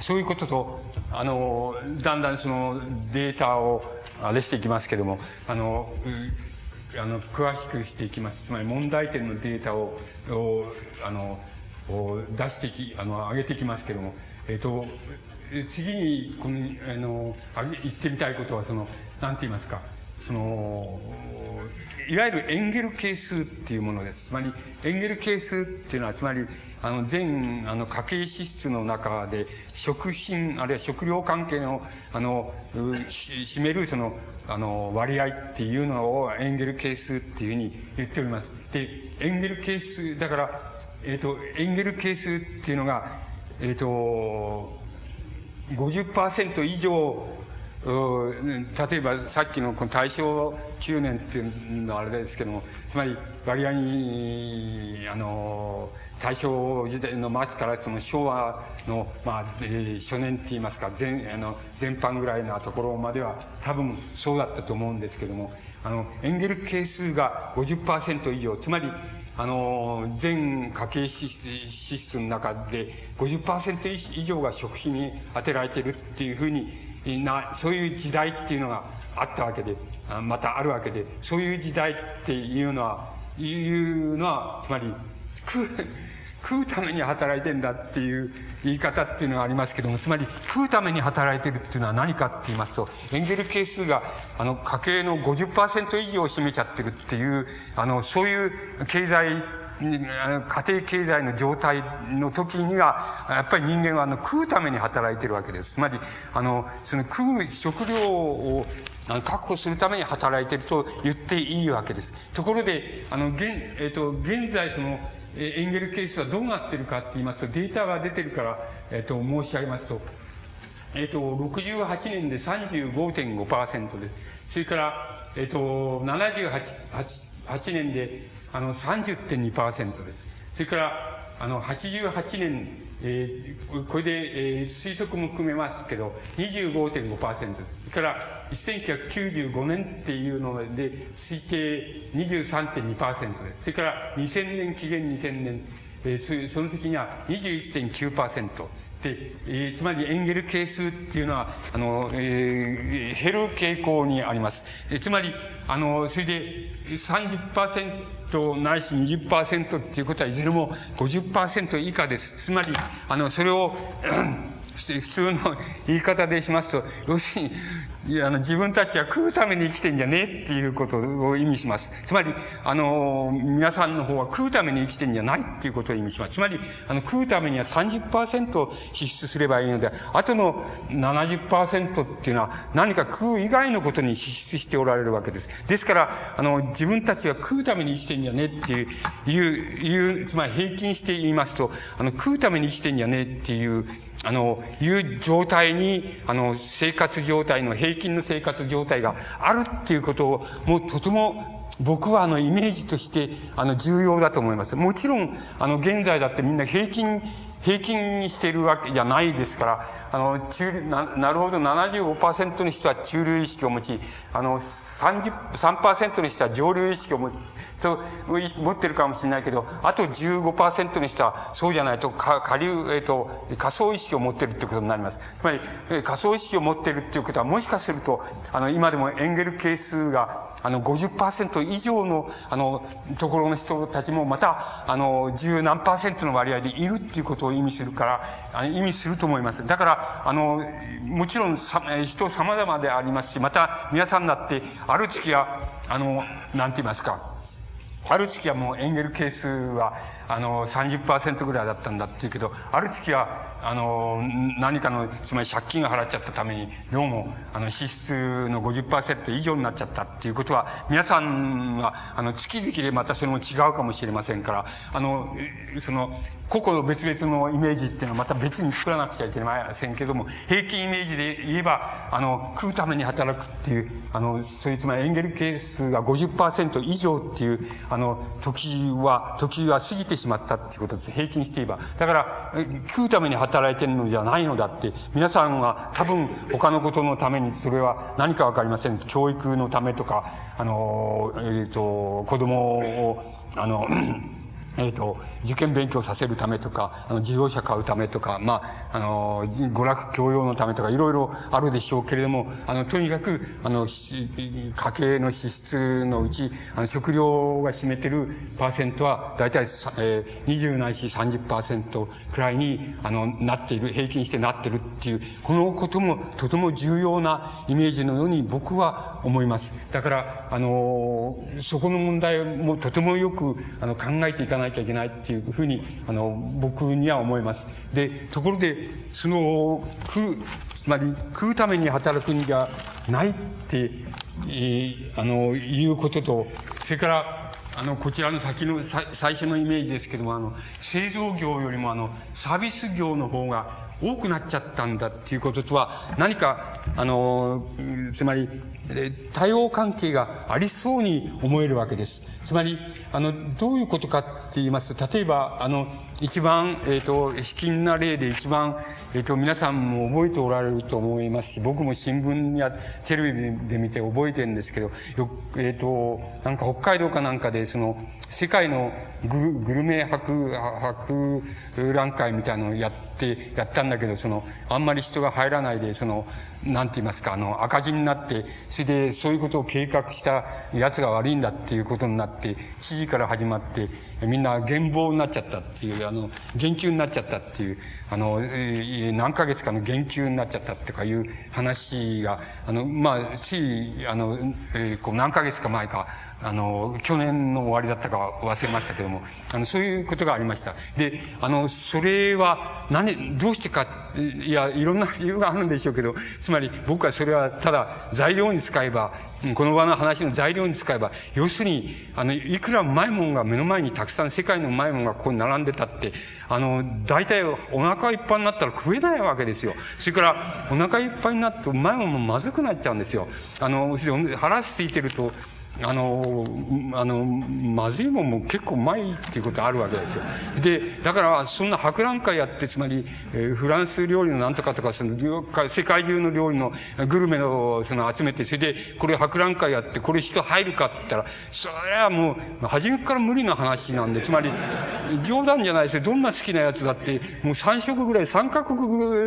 Speaker 1: そういうことと、あの、だんだんそのデータを、あれしていきますけども、あの、あの、詳しくしていきます。つまり問題点のデータを、あの、を出してき、あの、上げてきますけども、えっ、ー、と、次に、この、あの、言ってみたいことは、その、なんて言いますか、その、いわゆるエンゲル係数っていうものです。つまり、エンゲル係数っていうのは、つまり、あの、全、あの、家計支出の中で、食品、あるいは食料関係の、あの、占める、その、あの、割合っていうのをエンゲル係数っていうふうに言っております。で、エンゲル係数、だから、えっ、ー、と、エンゲル係数っていうのが、えっ、ー、と、50%以上、例えばさっきのこの大正9年っていうのはあれですけども、つまり割合に、あの、大正時代の末からその昭和の、まあ、えー、初年って言いますか、全、あの、全般ぐらいなところまでは多分そうだったと思うんですけども、あの、エンゲル係数が50%以上、つまり、あの、全家計支出の中で50%以上が食費に充てられてるっていうふうにな、そういう時代っていうのがあったわけで、またあるわけで、そういう時代っていうのは、いうのは、つまり、食う、ために働いてんだっていう言い方っていうのがありますけども、つまり食うために働いてるっていうのは何かって言いますと、エンゲル係数が、あの、家計の50%以上を占めちゃってるっていう、あの、そういう経済家庭経済の状態の時には、やっぱり人間はあの食うために働いてるわけです。つまり、あの、その食う食料を確保するために働いてると言っていいわけです。ところで、あの、現、えっ、と、現在その、エンゲル係数はどうなってるかって言いますと、データが出てるから、えっ、と、申し上げますと、えっ、と、68年で35.5%です。それから、えっ、と、78 8年で、あの、30.2%です。それから、あの、88年、えー、これで、えー、推測も含めますけど、25.5%。それから、1995年っていうので、推計23.2%です。それから、2000年、紀元2000年、えー、その時には21.9%。で、えー、つまりエンゲル係数っていうのは、あの、えー、減る傾向にあります。えー、つまり、あの、それで30%ないし20%っていうことはいずれも50%以下です。つまり、あの、それを普通の言い方でしますと、要するに、いや、あの、自分たちは食うために生きてんじゃねえっていうことを意味します。つまり、あの、皆さんの方は食うために生きてんじゃないっていうことを意味します。つまり、あの、食うためには30%支出すればいいので、あとの70%っていうのは何か食う以外のことに支出しておられるわけです。ですから、あの、自分たちは食うために生きてんじゃねえっていう、いう、いう、つまり平均して言いますと、あの、食うために生きてんじゃねえっていう、あの、いう状態に、あの、生活状態の、平均の生活状態があるっていうことを、もうとても、僕はあの、イメージとして、あの、重要だと思います。もちろん、あの、現在だってみんな平均、平均にしているわけじゃないですから、あの、中、な、なるほど、75%の人は中流意識を持ち、あの、30、3%の人は上流意識を持ち、と持ってるかもしれないけど、あと15%の人はそうじゃないと、下流、えっ、ー、と、仮想意識を持ってるってことになります。つまり、え仮想意識を持ってるっていうことは、もしかすると、あの、今でもエンゲル係数が、あの、50%以上の、あの、ところの人たちも、また、あの、十何パーセントの割合でいるっていうことを意味するから、あの意味すると思います。だから、あの、もちろんさ、人様々でありますし、また、皆さんだって、ある月は、あの、なんて言いますか、ある月はもうエンゲル係数は、あの、30%ぐらいだったんだっていうけど、ある月は、あの、何かの、つまり借金が払っちゃったために、どうも、あの、支出の50%以上になっちゃったっていうことは、皆さんは、あの、月々でまたそれも違うかもしれませんから、あの、その、個々の別々のイメージっていうのはまた別に作らなくちゃいけませんけども、平均イメージで言えば、あの、食うために働くっていう、あの、そういうつまりエンゲル係数が50%以上っていう、あの、時は、時は過ぎてしまったっていうことです。平均して言えば。だから、食うために働く働いてるのじゃないのだって、皆さんは多分他のことのために、それは何かわかりません。教育のためとか、あの、えっ、ー、と、子供を、あの、えっ、ー、と、受験勉強させるためとか、あの、自動車買うためとか、まあ、あの、娯楽教養のためとか、いろいろあるでしょうけれども、あの、とにかく、あの、家計の支出のうち、あの、食料が占めてるパーセントは、だいたい、えー、20ないし30%くらいに、あの、なっている、平均してなってるっていう、このこともとても重要なイメージのように僕は思います。だから、あの、そこの問題もとてもよく、あの、考えていかないなきゃいけないっていうふうに、あの、僕には思います。で、ところで、その、食う、つまり食うために働くんじゃないって、えー、あの、いうことと、それから、あの、こちらの先の、最初のイメージですけども、あの、製造業よりもあの、サービス業の方が多くなっちゃったんだっていうこととは、何かあの、つまり、対応関係がありそうに思えるわけです。つまり、あの、どういうことかって言いますと、例えば、あの、一番、えっ、ー、と、卑近な例で一番、えっ、ー、と、皆さんも覚えておられると思いますし、僕も新聞やテレビで見て覚えてるんですけど、よえっ、ー、と、なんか北海道かなんかで、その、世界のググルメ博、博覧会みたいなのをやって、やったんだけど、その、あんまり人が入らないで、その、なんて言いますか、あの、赤字になって、それでそういうことを計画した奴が悪いんだっていうことになって、知事から始まって、みんな減俸になっちゃったっていう、あの、減給になっちゃったっていう、あの、えー、何ヶ月かの減給になっちゃったとかいう話が、あの、まあ、つい、あの、えー、こう何ヶ月か前か、あの、去年の終わりだったか忘れましたけども、あの、そういうことがありました。で、あの、それは、何、どうしてか、いや、いろんな理由があるんでしょうけど、つまり僕はそれはただ材料に使えば、この場の話の材料に使えば、要するに、あの、いくらうまいもんが目の前にたくさん世界のうまいもんがここに並んでたって、あの、大体お腹いっぱいになったら食えないわけですよ。それから、お腹いっぱいになってうまいもんもまずくなっちゃうんですよ。あの、腹空いてると、あの、あの、まずいもんも結構うまいっていうことあるわけですよ。で、だから、そんな博覧会やって、つまり、えー、フランス料理のなんとかとか、その、世界中の料理のグルメの、その、集めて、それで、これ博覧会やって、これ人入るかって言ったら、それはもう、初めから無理な話なんで、つまり、冗談じゃないですよ。どんな好きなやつだって、もう3食ぐらい、3カ国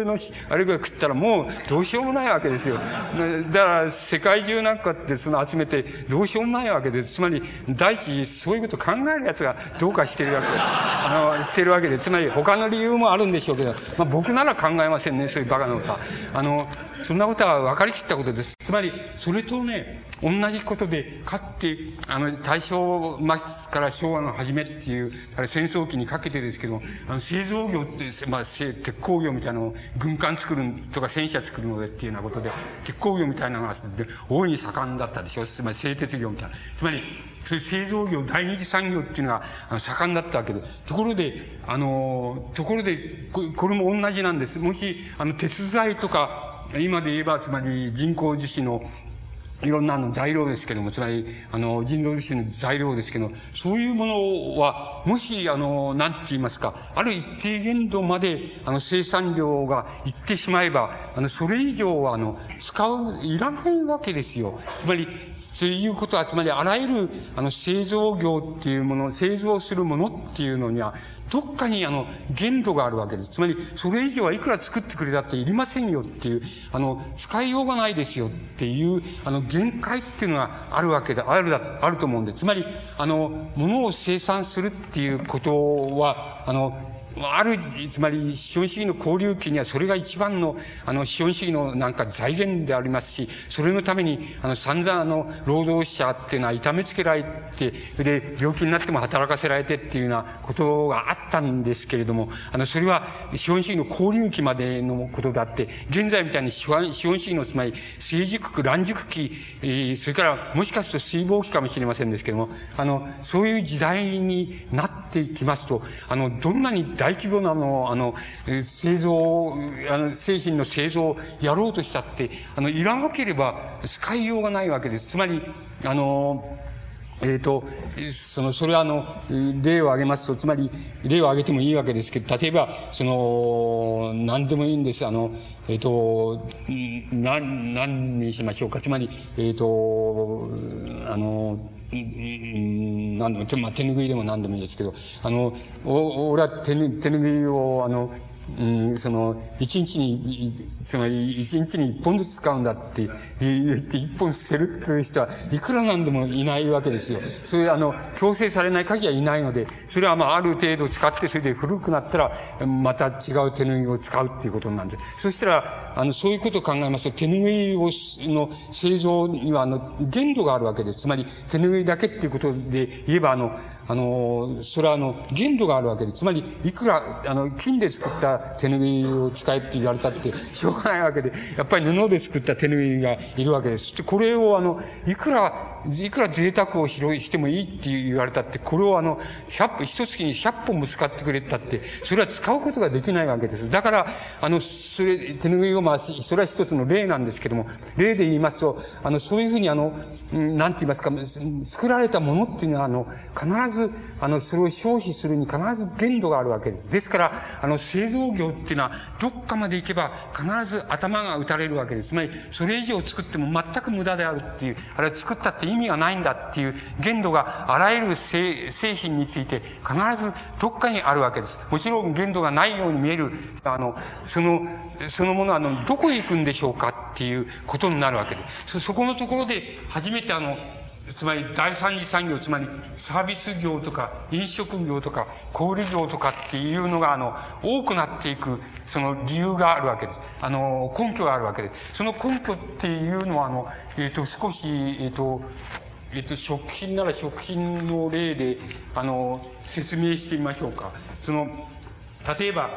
Speaker 1: の、あれぐらい食ったら、もう、どうしようもないわけですよ。だから、世界中なんかって、その、集めて、どうしよううもないわけで、つまり、第一、そういうこと考えるやつがどうかしてるわけ、あの、してるわけで、つまり他の理由もあるんでしょうけど、まあ僕なら考えませんね、そういうバカなことは。あの、そんなことは分かりきったことです。つまり、それとね、同じことで、かって、あの、大正末から昭和の初めっていう、あれ戦争期にかけてですけど、あの、製造業って、まあ、鉄鋼業みたいなのを、軍艦作るとか戦車作るのでっていうようなことで、鉄鋼業みたいなのが大いに盛んだったでしょ。つまり製鉄業みたいな。つまり、そういう製造業、第二次産業っていうのが盛んだったわけです、ところで、あの、ところで、これも同じなんです。もし、あの、鉄材とか、今で言えば、つまり人工樹脂のいろんなの材料ですけども、つまり、あの、人造樹脂の材料ですけど、そういうものは、もし、あの、なんて言いますか、ある一定限度まで、あの、生産量がいってしまえば、あの、それ以上は、あの、使う、いらないわけですよ。つまり、そういうことは、つまりあらゆる、あの、製造業っていうもの、製造するものっていうのには、どっかにあの、限度があるわけです。つまり、それ以上はいくら作ってくれたっていりませんよっていう、あの、使いようがないですよっていう、あの、限界っていうのがあるわけで、あるだ、あると思うんで、つまり、あの、物を生産するっていうことは、あの、ある、つまり資本主義の交流期にはそれが一番の、あの、資本主義のなんか財源でありますし、それのために、あの、散々あの、労働者っていうのは痛めつけられて、で病気になっても働かせられてっていうようなことがあったんですけれども、あの、それは資本主義の交流期までのことであって、現在みたいに資本主義の、つまり、成熟期、乱熟期、えー、それからもしかすると水防期かもしれませんですけれども、あの、そういう時代になっていきますと、あの、どんなに大規模なの、あの、製造、あの、製品の製造をやろうとしたって、あの、いらなければ使いようがないわけです。つまり、あの、えっ、と、その、それはあの、例を挙げますと、つまり、例を挙げてもいいわけですけど、例えば、その、何でもいいんです。あの、えっ、ー、と、何、何にしましょうか。つまり、えっ、ー、と、あの、何でも、まあ、手拭いでも何でもいいですけど、あの、お俺は手手拭いを、あの、うん、その、一日に、その、一日に一本ずつ使うんだって言って一本捨てるという人はいくらなんでもいないわけですよ。それあの、強制されない限りはいないので、それはまあある程度使って、それで古くなったら、また違う手拭いを使うっていうことなんです。そしたら、あの、そういうことを考えますと、手拭いを、の製造には、あの、限度があるわけです。つまり、手拭いだけっていうことで言えば、あの、あの、それはあの、限度があるわけです。つまり、いくら、あの、金で作った手拭いを使えって言われたって、しょうがないわけで、やっぱり布で作った手拭いがいるわけです。これをあの、いくらいくら贅沢をしてもいいって言われたって、これをあの、100本、一月に100本も使ってくれたって、それは使うことができないわけです。だから、あの、それ、手拭いをまあ、それは一つの例なんですけども、例で言いますと、あの、そういうふうにあの、なんて言いますか、作られたものっていうのは、あの、必ず、あの、それを消費するに必ず限度があるわけです。ですから、あの、製造業っていうのは、どっかまで行けば必ず頭が打たれるわけです。つまり、それ以上作っても全く無駄であるっていう、あれは作ったって意味がないんだっていう限度があらゆる製品について必ずどっかにあるわけです。もちろん限度がないように見える、あの、その、そのものは、あの、どこへ行くんでしょうかっていうことになるわけです。そこのところで初めてあの、つまり第三次産業、つまりサービス業とか飲食業とか小売業とかっていうのが、あの、多くなっていく、その理由があるわけです。あの、根拠があるわけです。その根拠っていうのは、あの、えっ、ー、と、少し、えっ、ー、と、えっ、ー、と、食品なら食品の例で、あの、説明してみましょうか。その、例えば、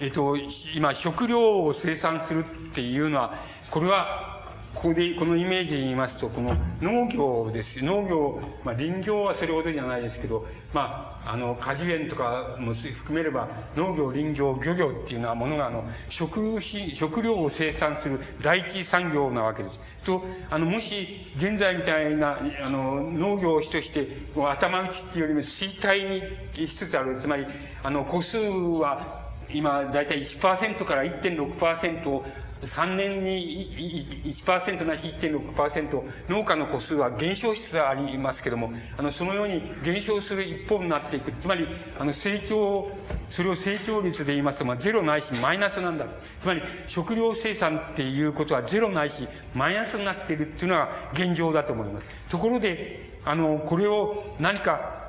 Speaker 1: えっ、と、今、食料を生産するっていうのは、これは、ここで、このイメージで言いますと、この農業です。農業、まあ林業はそれほどじゃないですけど、まあ、あの、果樹園とかも含めれば、農業、林業、漁業っていうのはものが、あの、食品、食料を生産する第一産業なわけです。と、あの、もし、現在みたいな、あの、農業主として、頭打ちっていうよりも衰退にしつつある。つまり、あの、個数は、今、だいたい1%から1.6%を3年に1%なし1.6%農家の個数は減少しつつありますけども、あの、そのように減少する一方になっていく。つまり、あの、成長、それを成長率で言いますと、まあ、ゼロないしマイナスなんだ。つまり、食料生産っていうことはゼロないし、マイナスになっているっていうのが現状だと思います。ところで、あの、これを何か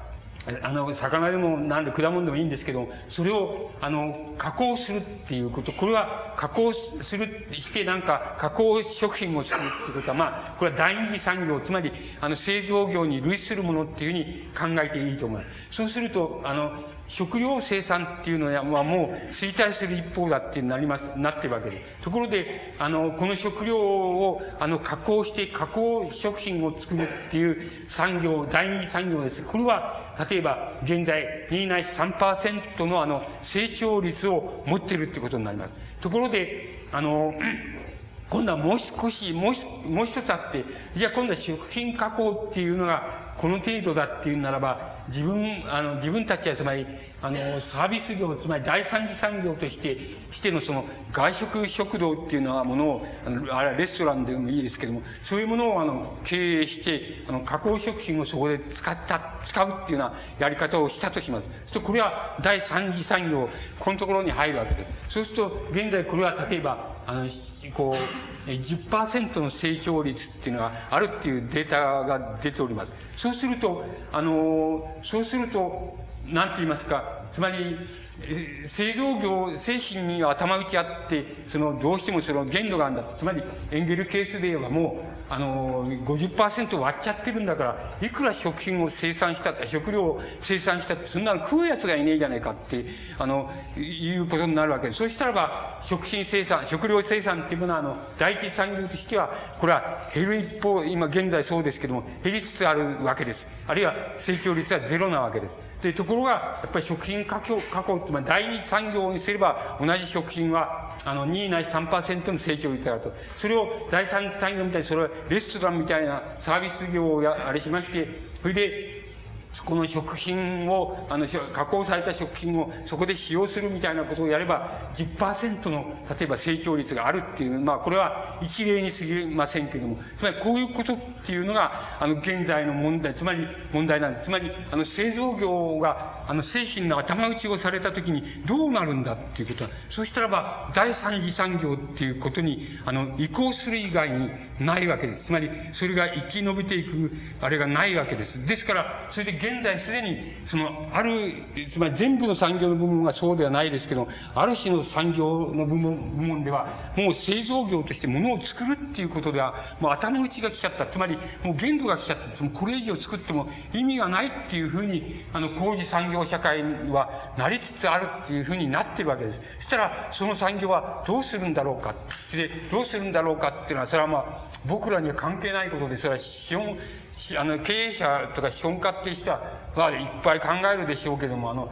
Speaker 1: あの、魚でもなんで果物でもいいんですけど、それを、あの、加工するっていうこと、これは加工する、してなんか加工食品を作るっていうことは、まあ、これは第二次産業、つまり、あの、製造業に類するものっていうふうに考えていいと思います。そうすると、あの、食料生産っていうのはもう衰退する一方だってなります、なってるわけです。ところで、あの、この食料を、あの、加工して、加工食品を作るっていう産業、第二産業です。これは、例えば、現在、2ないし3%のあの、成長率を持ってるってことになります。ところで、あの、今度はもう少し、もう、もう一つあって、じゃあ今度は食品加工っていうのがこの程度だっていうならば、自分、あの、自分たちはつまり、あの、サービス業、つまり第三次産業として、してのその、外食食堂っていうのはものを、あの、あれはレストランでもいいですけども、そういうものを、あの、経営して、あの、加工食品をそこで使った、使うっていうようなやり方をしたとします。そうすると、これは第三次産業、このところに入るわけです。そうすると、現在これは例えば、あの、こう、10%の成長率っていうのがあるっていうデータが出ております。そうすると、あの、そうすると、なんて言いますか、つまり、製造業、製品に頭打ちあって、その、どうしてもその限度があるんだ。つまり、エンゲル係数で言えばもう、あの、50%割っちゃってるんだから、いくら食品を生産した、食料を生産したって、そんなの食うやつがいねえじゃないかって、あの、いうことになるわけです。そうしたらば、食品生産、食料生産っていうものは、あの、第一産業としては、これは減る一方、今現在そうですけども、減りつつあるわけです。あるいは成長率はゼロなわけです。で、ところが、やっぱり食品加工、加工って、まあ、第二産業にすれば、同じ食品は、あの、2ないし3%の成長率があると。それを第三産業みたいに、それはレストランみたいなサービス業をや、あれしまして、それで、この食品を、あの、加工された食品をそこで使用するみたいなことをやれば、10%の、例えば成長率があるっていう、まあ、これは一例に過ぎませんけれども、つまりこういうことっていうのが、あの、現在の問題、つまり問題なんです。つまり、あの、製造業が、あの、製品の頭打ちをされたときにどうなるんだっていうことは、そうしたらば、第三次産業っていうことに、あの、移行する以外にないわけです。つまり、それが生き延びていく、あれがないわけです。ですから、それで現在すでに、その、ある、つまり全部の産業の部門がそうではないですけど、ある種の産業の部門部門では、もう製造業として物を作るっていうことでは、もう頭打ちが来ちゃった。つまり、もう限度が来ちゃった。これ以上作っても意味がないっていうふうに、あの、工事産業社会はなりつつあるっていうふうになってるわけです。そしたら、その産業はどうするんだろうか。で、どうするんだろうかっていうのは、それはまあ、僕らには関係ないことで、それは資本、あの、経営者とか資本家っていう人は、いっぱい考えるでしょうけども、あの、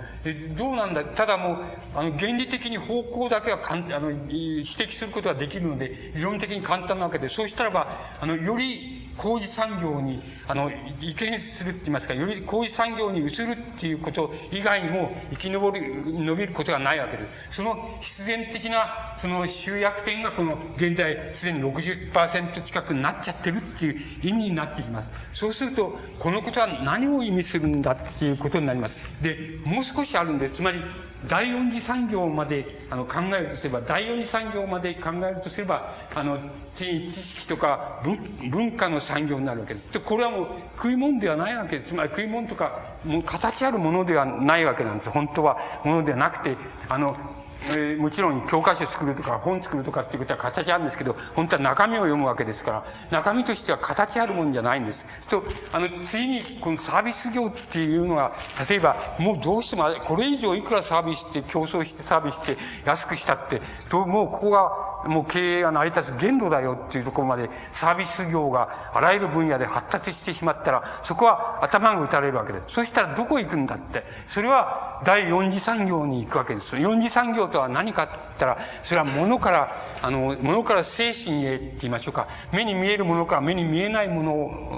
Speaker 1: どうなんだ、ただもう、あの、原理的に方向だけはかん、あの、指摘することができるので、理論的に簡単なわけで、そうしたらば、あの、より工事産業に、あの、移転するって言いますか、より工事産業に移るっていうこと以外にも、生き延び伸びることがないわけです。その必然的な、その集約点がこの、現在、すでに60%近くになっちゃってるっていう意味になってきます。そうすると、このことは何を意味するんだっていうことになります。で、もう少しあるんです。つまり、第四次産業まであの考えるとすれば、第四次産業まで考えるとすれば、あの、知識とか文化の産業になるわけです。で、これはもう食い物ではないわけです。つまり食い物とか、もう形あるものではないわけなんです。本当はものではなくて、あの、えー、もちろん教科書作るとか本作るとかっていうことは形あるんですけど、本当は中身を読むわけですから、中身としては形あるもんじゃないんです。と、あの、次にこのサービス業っていうのは、例えば、もうどうしても、これ以上いくらサービスして競争してサービスして安くしたって、どうもうここがもう経営が成り立つ限度だよっていうところまでサービス業があらゆる分野で発達してしまったら、そこは頭が打たれるわけです。そしたらどこ行くんだって。それは第四次産業に行くわけです。四次産業とは何かって言ったら、それは物から、あの、物から精神へって言いましょうか。目に見えるものから目に見えないも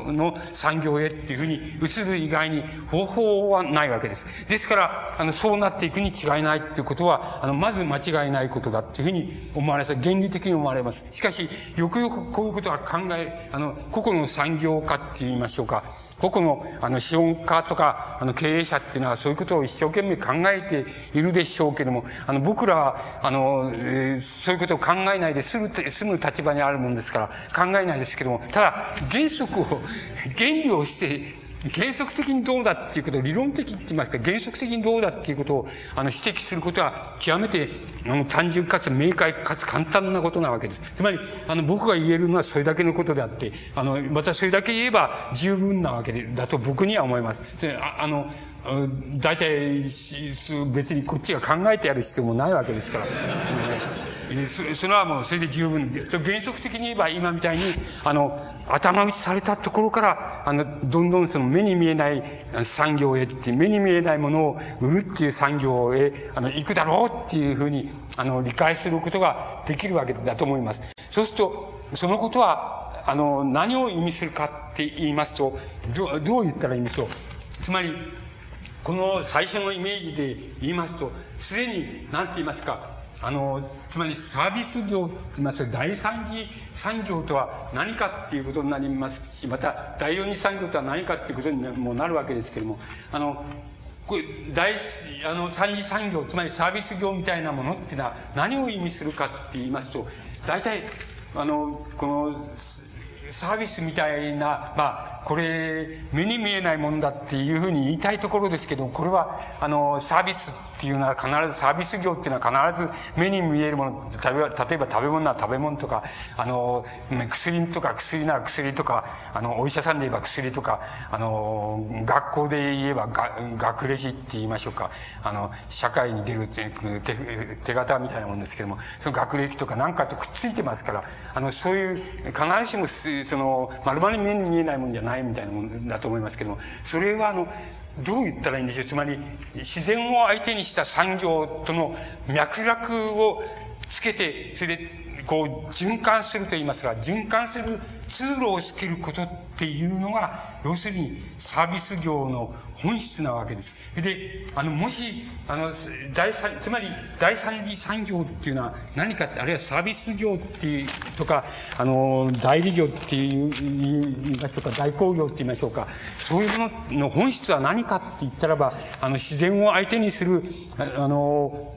Speaker 1: のの産業へっていうふうに移る以外に方法はないわけです。ですから、あの、そうなっていくに違いないっていうことは、あの、まず間違いないことだっていうふうに思われます。原理的に思われます。しかし、よくよくこういうことは考え、あの、個々の産業化って言いましょうか。個々の、あの、資本家とか、あの、経営者っていうのはそういうことを一生懸命考えているでしょうけども、あの、僕らは、あの、えー、そういうことを考えないで済む、済む立場にあるもんですから、考えないですけども、ただ、原則を、原理をして、原則的にどうだっていうことを理論的って言いますか、原則的にどうだっていうことを、あの、指摘することは、極めて、あの、単純かつ明快かつ簡単なことなわけです。つまり、あの、僕が言えるのはそれだけのことであって、あの、またそれだけ言えば十分なわけだと僕には思います。でああの、大体、別にこっちが考えてやる必要もないわけですから。そそれはもうそれで十分。原則的に言えば今みたいに、あの、頭打ちされたところから、あの、どんどんその目に見えない産業へって、目に見えないものを売るっていう産業へ、あの、行くだろうっていうふうに、あの、理解することができるわけだと思います。そうすると、そのことは、あの、何を意味するかって言いますと、どどう言ったらいいんでしょう。つまり、この最初のイメージで言いますと、すでに、何て言いますか、あの、つまりサービス業って言いますか、第三次産業とは何かっていうことになりますし、また第四次産業とは何かっていうことにもなるわけですけれども、あの、これ、第、あの、三次産業、つまりサービス業みたいなものっていうのは何を意味するかって言いますと、大体、あの、この、サービスみたいな、まあ、これ、目に見えないもんだっていうふうに言いたいところですけど、これは、あの、サービスっていうのは必ず、サービス業っていうのは必ず目に見えるもの、例えば、例えば食べ物なら食べ物とか、あの、薬とか薬なら薬とか、あの、お医者さんで言えば薬とか、あの、学校で言えば学歴って言いましょうか、あの、社会に出る手手形みたいなもんですけども、その学歴とか何かとくっついてますから、あの、そういう、必ずしも、その、丸々目に見えないもんじゃないみたいなもんだと思いますけども、それはあの、どう言ったらいいんでしょう？つまり、自然を相手にした産業との脈絡をつけて、それで、こう、循環すると言いますか、循環する通路をつけることっていうのが、要するにサービス業の本質なわけです。で、あの、もし、あの、第三、つまり第三次産業っていうのは何か、あるいはサービス業っていうとか、あの、代理業っていう、言いましょうか、代行業って言いましょうか、そういうものの本質は何かって言ったらば、あの、自然を相手にする、あの、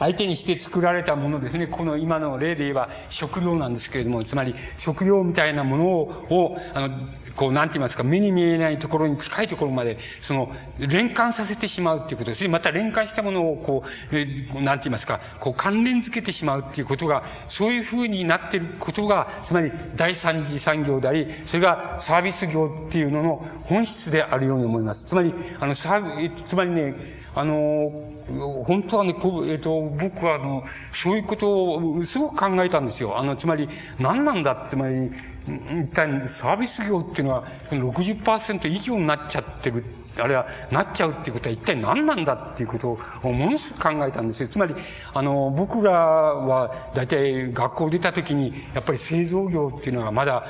Speaker 1: 相手にして作られたものですね。この今の例で言えば食料なんですけれども、つまり食料みたいなものを、あの、こう、なんて言いますか、目に見えないところに近いところまで、その、連関させてしまうっていうことですね。また連関したものを、こう、えなんて言いますか、こう、関連づけてしまうっていうことが、そういうふうになっていることが、つまり第三次産業であり、それがサービス業っていうのの本質であるように思います。つまり、あの、サービつまりね、あの、本当はね、こえっ、ー、と、僕はあの、そういうことをすごく考えたんですよ。あの、つまり、何なんだ？つまり、一体サービス業っていうのは60%以上になっちゃってる。あれは、なっちゃうっていうことは一体何なんだっていうことをものすごく考えたんですよ。つまり、あの、僕らは大体学校出た時に、やっぱり製造業っていうのはまだ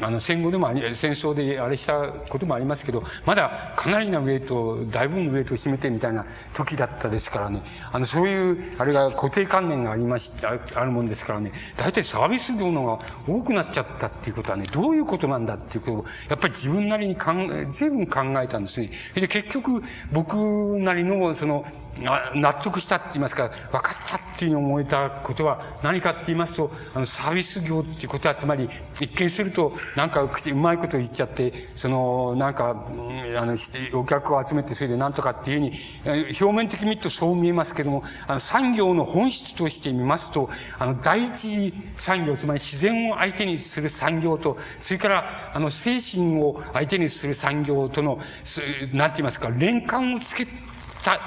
Speaker 1: あの、戦後でもあり、戦争であれしたこともありますけど、まだかなりなウェイトを、大分のウェイトを占めてみたいな時だったですからね。あの、そういう、あれが固定観念がありまし、ああるもんですからね、大体サービス業のが多くなっちゃったっていうことはね、どういうことなんだっていうことを、やっぱり自分なりに考え、随分考えたんですね。で、結局、僕なりの、その、納得したって言いますか、分かったっていうふうに思えたことは何かって言いますと、あの、サービス業っていうことは、つまり、一見すると、なんか、うまいこと言っちゃって、その、なんか、あの、お客を集めて、それでなんとかっていうふうに、表面的に見るとそう見えますけども、あの、産業の本質として見ますと、あの、第一産業、つまり自然を相手にする産業と、それから、あの、精神を相手にする産業との、なんて言いますか、連関をつけ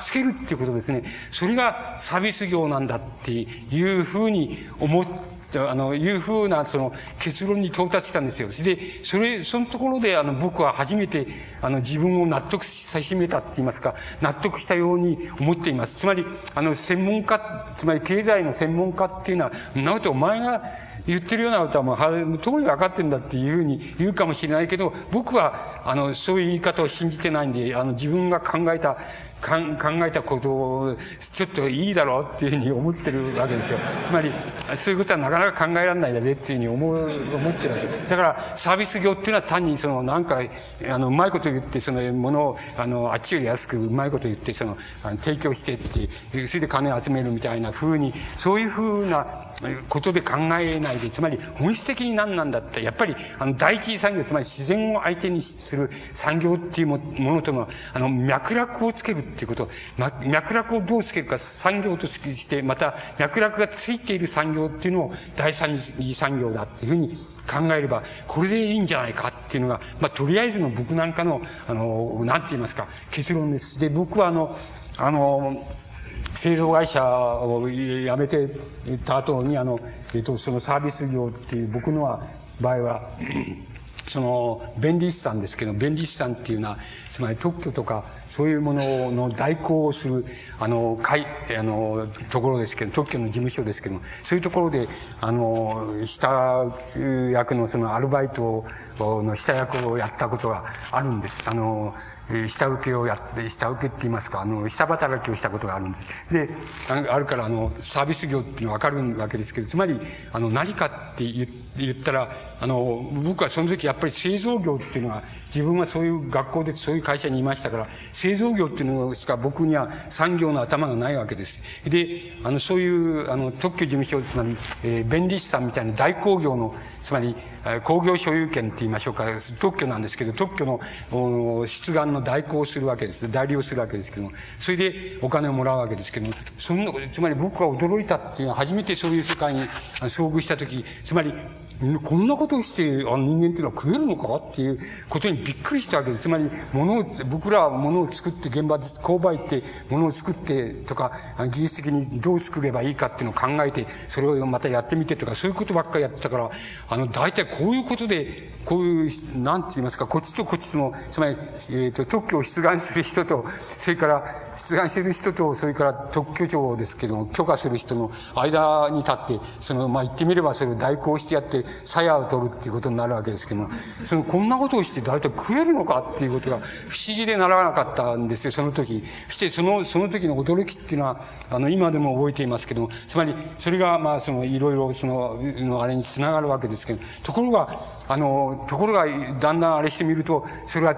Speaker 1: つけるっていうことですね。それがサービス業なんだっていうふうに思って、あの、いうふうな、その、結論に到達したんですよ。で、それ、そのところで、あの、僕は初めて、あの、自分を納得さしめたって言いますか、納得したように思っています。つまり、あの、専門家、つまり経済の専門家っていうのは、なおとお前が、言ってるようなことはもう、はとに分かってんだっていうふうに言うかもしれないけど、僕は、あの、そういう言い方を信じてないんで、あの、自分が考えた考えたことを、ちょっといいだろうっていうふうに思ってるわけですよ。つまり、そういうことはなかなか考えられないだねっていうふうに思う、思ってるわけだから、サービス業っていうのは単にその、なんか、あの、うまいこと言って、その、ものを、あの、あっちより安くうまいこと言って、その、あの提供してって、それで金を集めるみたいなふうに、そういうふうな、ことで考えないで、つまり本質的に何なんだって、やっぱり、あの、第一次産業、つまり自然を相手にする産業っていうものとの、あの、脈絡をつけるっていうこと、脈絡をどうつけるか、産業として、また、脈絡がついている産業っていうのを第三次産業だっていうふうに考えれば、これでいいんじゃないかっていうのが、まあ、とりあえずの僕なんかの、あの、なんて言いますか、結論です。で、僕はあの、あの、製造会社を辞めてた後に、あの、えっと、そのサービス業っていう僕のは、場合は、その、弁理士さんですけど、弁理士さんっていうのは、つまり特許とか、そういうものの代行をする、あの、会、あの、ところですけど、特許の事務所ですけども、そういうところで、あの、下役のそのアルバイトの下役をやったことがあるんです。あの、下請けをやって、下請けって言いますか、あの、下働きをしたことがあるんです。で、あるから、あの、サービス業っていうのはわかるわけですけど、つまり、あの、何かって言ったら、あの、僕はその時やっぱり製造業っていうのは、自分はそういう学校でそういう会社にいましたから、製造業っていうのしか僕には産業の頭がないわけです。で、あの、そういう、あの、特許事務所、つまり、えー、弁理士さんみたいな大工業の、つまり、工業所有権って言いましょうか、特許なんですけど、特許の出願の代行をするわけです。代理をするわけですけども、それでお金をもらうわけですけども、そんな、つまり僕が驚いたっていうのは初めてそういう世界に遭遇したとき、つまり、こんなことして、あの人間っていうのは食えるのかっていうことにびっくりしたわけです。つまり、物を、僕らは物を作って現場で購買って物を作ってとか、技術的にどう作ればいいかっていうのを考えて、それをまたやってみてとか、そういうことばっかりやってたから、あの、大体こういうことで、こういう、なんて言いますか、こっちとこっちの、つまり、えっ、ー、と、特許を出願する人と、それから、出願する人と、それから特許庁ですけども、許可する人の間に立って、その、まあ、言ってみればそれを代行してやって、鞘を取るっていうことになるわけですけども、その、こんなことをして大体食えるのかっていうことが不思議でならなかったんですよ、その時。そしてその、その時の驚きっていうのは、あの、今でも覚えていますけども、つまり、それが、まあ、その、いろいろ、その、のあれにつながるわけですけど、ところが、あの、ところが、だんだんあれしてみると、それは、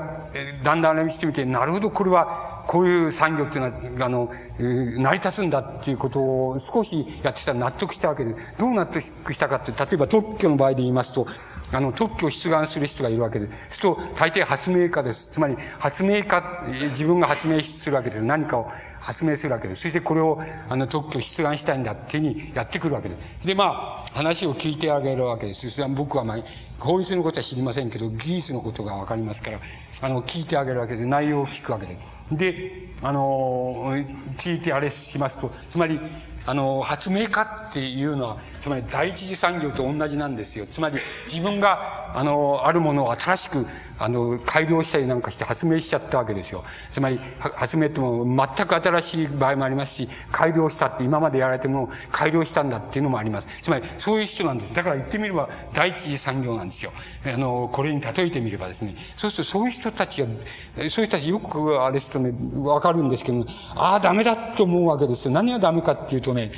Speaker 1: だんだんあれしてみて、なるほど、これは、こういう産業っていうのは、あの、成り立つんだっていうことを少しやってたら納得したわけで、どう納得したかって、例えば特許の場合で言いますと、あの、特許を出願する人がいるわけで、すると、大抵発明家です。つまり、発明家、自分が発明するわけです。何かを発明するわけです。そしてこれを、あの、特許出願したいんだっていうふうにやってくるわけです。で、まあ、話を聞いてあげるわけです。それは僕はまあ、法律のことは知りませんけど、技術のことがわかりますから、あの、聞いてあげるわけで、内容を聞くわけです。で、あの、聞いてあれしますと、つまり、あの、発明家っていうのは、つまり第一次産業と同じなんですよ。つまり、自分が、あの、あるものを新しく、あの、改良したりなんかして発明しちゃったわけですよ。つまり、発明っても全く新しい場合もありますし、改良したって今までやられても改良したんだっていうのもあります。つまり、そういう人なんです。だから言ってみれば、第一次産業なんですよ。あの、これに例えてみればですね。そうすると、そういう人たちが、そういう人たちよくあれですとね、わかるんですけど、ああ、ダメだと思うわけですよ。何がダメかっていうとね、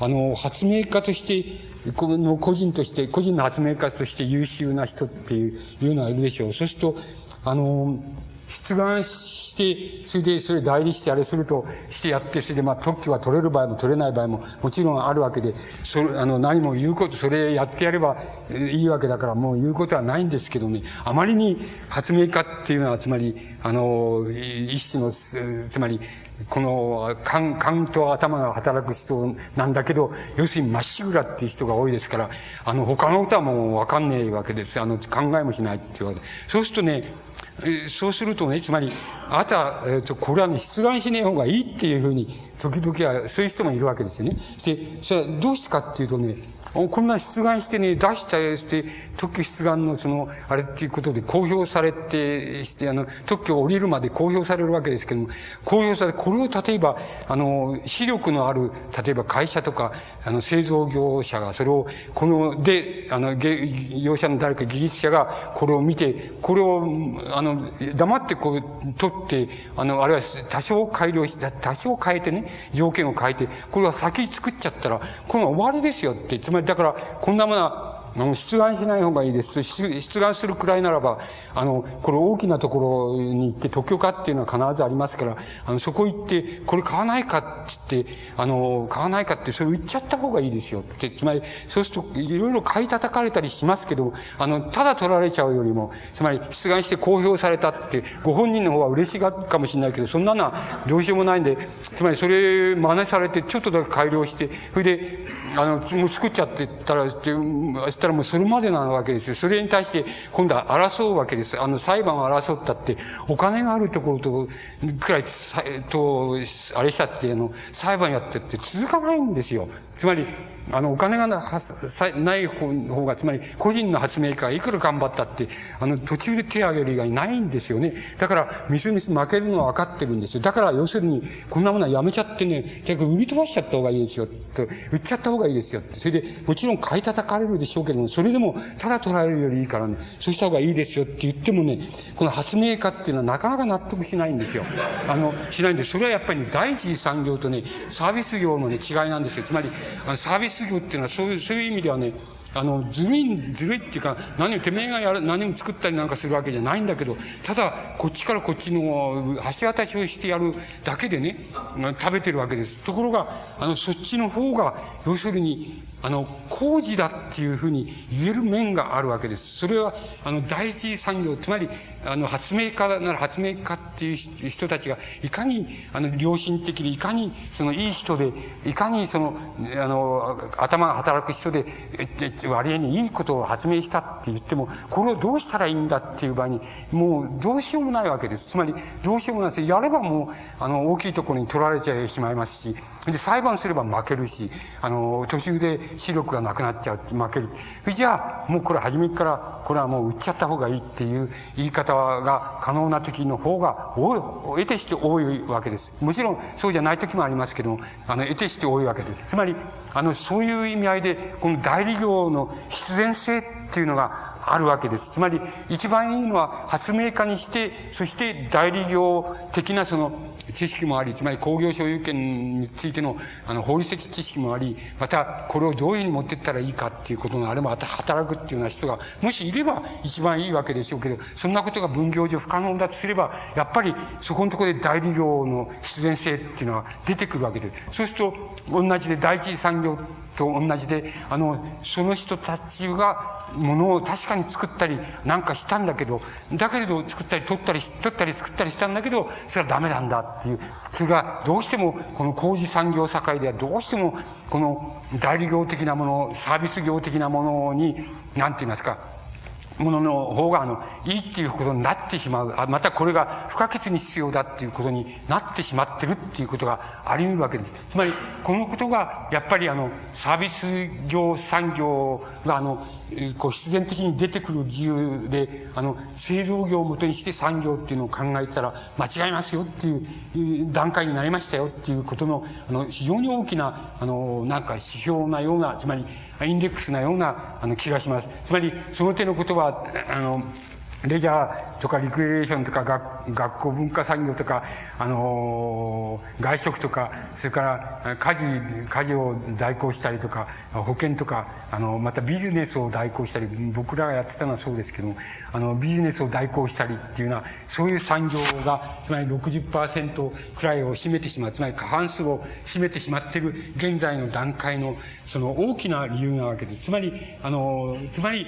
Speaker 1: あの、発明家として、この個人として、個人の発明家として優秀な人っていう、いうのがいるでしょう。そうすると、あの、出願して、それで、それ代理してあれすると、してやって、それでまあ特許が取れる場合も取れない場合ももちろんあるわけで、それ、あの、何も言うこと、それやってやればいいわけだからもう言うことはないんですけどね、あまりに発明家っていうのは、つまり、あの、一種の、つまり、この、勘、勘と頭が働く人なんだけど、要するにまっしぐらっていう人が多いですから、あの、他の歌もわかんねえわけです。あの、考えもしないっていうわけで。そうするとね、そうするとね、つまり、あなた、えっ、ー、と、これはね、出願しねえ方がいいっていうふうに、時々は、そういう人もいるわけですよね。で、それはどうしてかっていうとね、こんな出願してね、出したやして、特許出願のその、あれっていうことで公表されて、して、あの、特許を降りるまで公表されるわけですけども、公表され、これを例えば、あの、視力のある、例えば会社とか、あの、製造業者が、それを、この、で、あの、業者の誰か技術者が、これを見て、これを、あの、黙ってこう、取って、あの、あるいは多少改良し、多少変えてね、条件を変えて、これは先作っちゃったら、この終わりですよって、つまりだから、こんなものは、の出願しない方がいいです。出願するくらいならば、あの、これ大きなところに行って特許化っていうのは必ずありますから、あの、そこ行って、これ買わないかって言って、あの、買わないかってそれ売っちゃった方がいいですよって、つまり、そうすると、いろいろ買い叩かれたりしますけど、あの、ただ取られちゃうよりも、つまり、出願して公表されたって、ご本人の方は嬉しがかもしれないけど、そんなのはどうしようもないんで、つまり、それ真似されて、ちょっとだけ改良して、それで、あの、もう作っちゃってたら、ったらもうそれまでなわけですよ。それに対して今度は争うわけです。あの裁判を争ったって、お金があるところと、くらい、と、あれしたって、あの、裁判やってって続かないんですよ。つまり、あの、お金がない方が、つまり、個人の発明家がいくら頑張ったって、あの、途中で手を挙げる以外ないんですよね。だから、みすみす負けるのは分かってるんですよ。だから、要するに、こんなものはやめちゃってね、結局売り飛ばしちゃった方がいいですよ。と、売っちゃった方がいいですよ。それで、もちろん買い叩かれるでしょうけども、それでも、ただ捉えるよりいいからね、そうした方がいいですよって言ってもね、この発明家っていうのはなかなか納得しないんですよ。あの、しないんで、それはやっぱり、第一次産業とね、サービス業のね、違いなんですよ。つまり、あのサービス業っていうのはそういう、そういう意味ではね、あの、ずるい、ずるいっていうか、何をてめえがやる、何も作ったりなんかするわけじゃないんだけど、ただ、こっちからこっちの橋渡しをしてやるだけでね、食べてるわけです。ところが、あの、そっちの方が、要するに、あの、工事だっていうふうに言える面があるわけです。それは、あの、第一産業、つまり、あの、発明家なら発明家っていう人たちが、いかに、あの、良心的で、いかに、その、いい人で、いかに、その、あの、頭が働く人で、割合にいいことを発明したって言っても、これをどうしたらいいんだっていう場合に、もう、どうしようもないわけです。つまり、どうしようもないです。やればもう、あの、大きいところに取られちゃいしまいますし、で、裁判すれば負けるし、あの、途中で視力がなくなっちゃう、負ける。じゃあ、もうこれ初めから、これはもう売っちゃった方がいいっていう言い方が可能な時の方が多い、得てして多いわけです。もちろん、そうじゃない時もありますけども、あの、得てして多いわけです。つまり、あの、そういう意味合いで、この代理業の必然性っていうのがあるわけです。つまり、一番いいのは発明家にして、そして代理業的なその知識もあり、つまり工業所有権についてのあの法律的知識もあり、またこれをどういうふうに持っていったらいいかっていうことがあれば、働くっていうような人が、もしいれば一番いいわけでしょうけど、そんなことが分業上不可能だとすれば、やっぱりそこのところで代理業の必然性っていうのは出てくるわけです。そうすると、同じで第一次産業と同じで、あの、その人たちがものを確かに作ったりなんかしたんだけど、だけれど作ったり取ったり、取ったり作ったりしたんだけど、それはダメなんだっていう。それがどうしてもこの工事産業社会ではどうしてもこの代理業的なもの、サービス業的なものに、なんて言いますか、ものの方が、あの、いいっていうことになってしまう。あまたこれが不可欠に必要だっていうことになってしまってるっていうことがあり得るわけです。つまり、このことが、やっぱりあの、サービス業産業が、あの、こう必然的に出てくる自由で、あの、製造業をもとにして産業っていうのを考えたら、間違いますよっていう段階になりましたよっていうことの、あの、非常に大きな、あの、なんか指標なような、つまり、インデックスなような、あの、気がします。つまり、その手のことは、あの、レジャーとかリクリエーションとか学学校文化産業とか、あのー、外食とか、それから家事、家事を代行したりとか、保険とか、あの、またビジネスを代行したり、僕らがやってたのはそうですけども、あの、ビジネスを代行したりっていうような、そういう産業が、つまり60%くらいを占めてしまう、つまり過半数を占めてしまっている現在の段階の、その大きな理由なわけです。つまり、あの、つまり、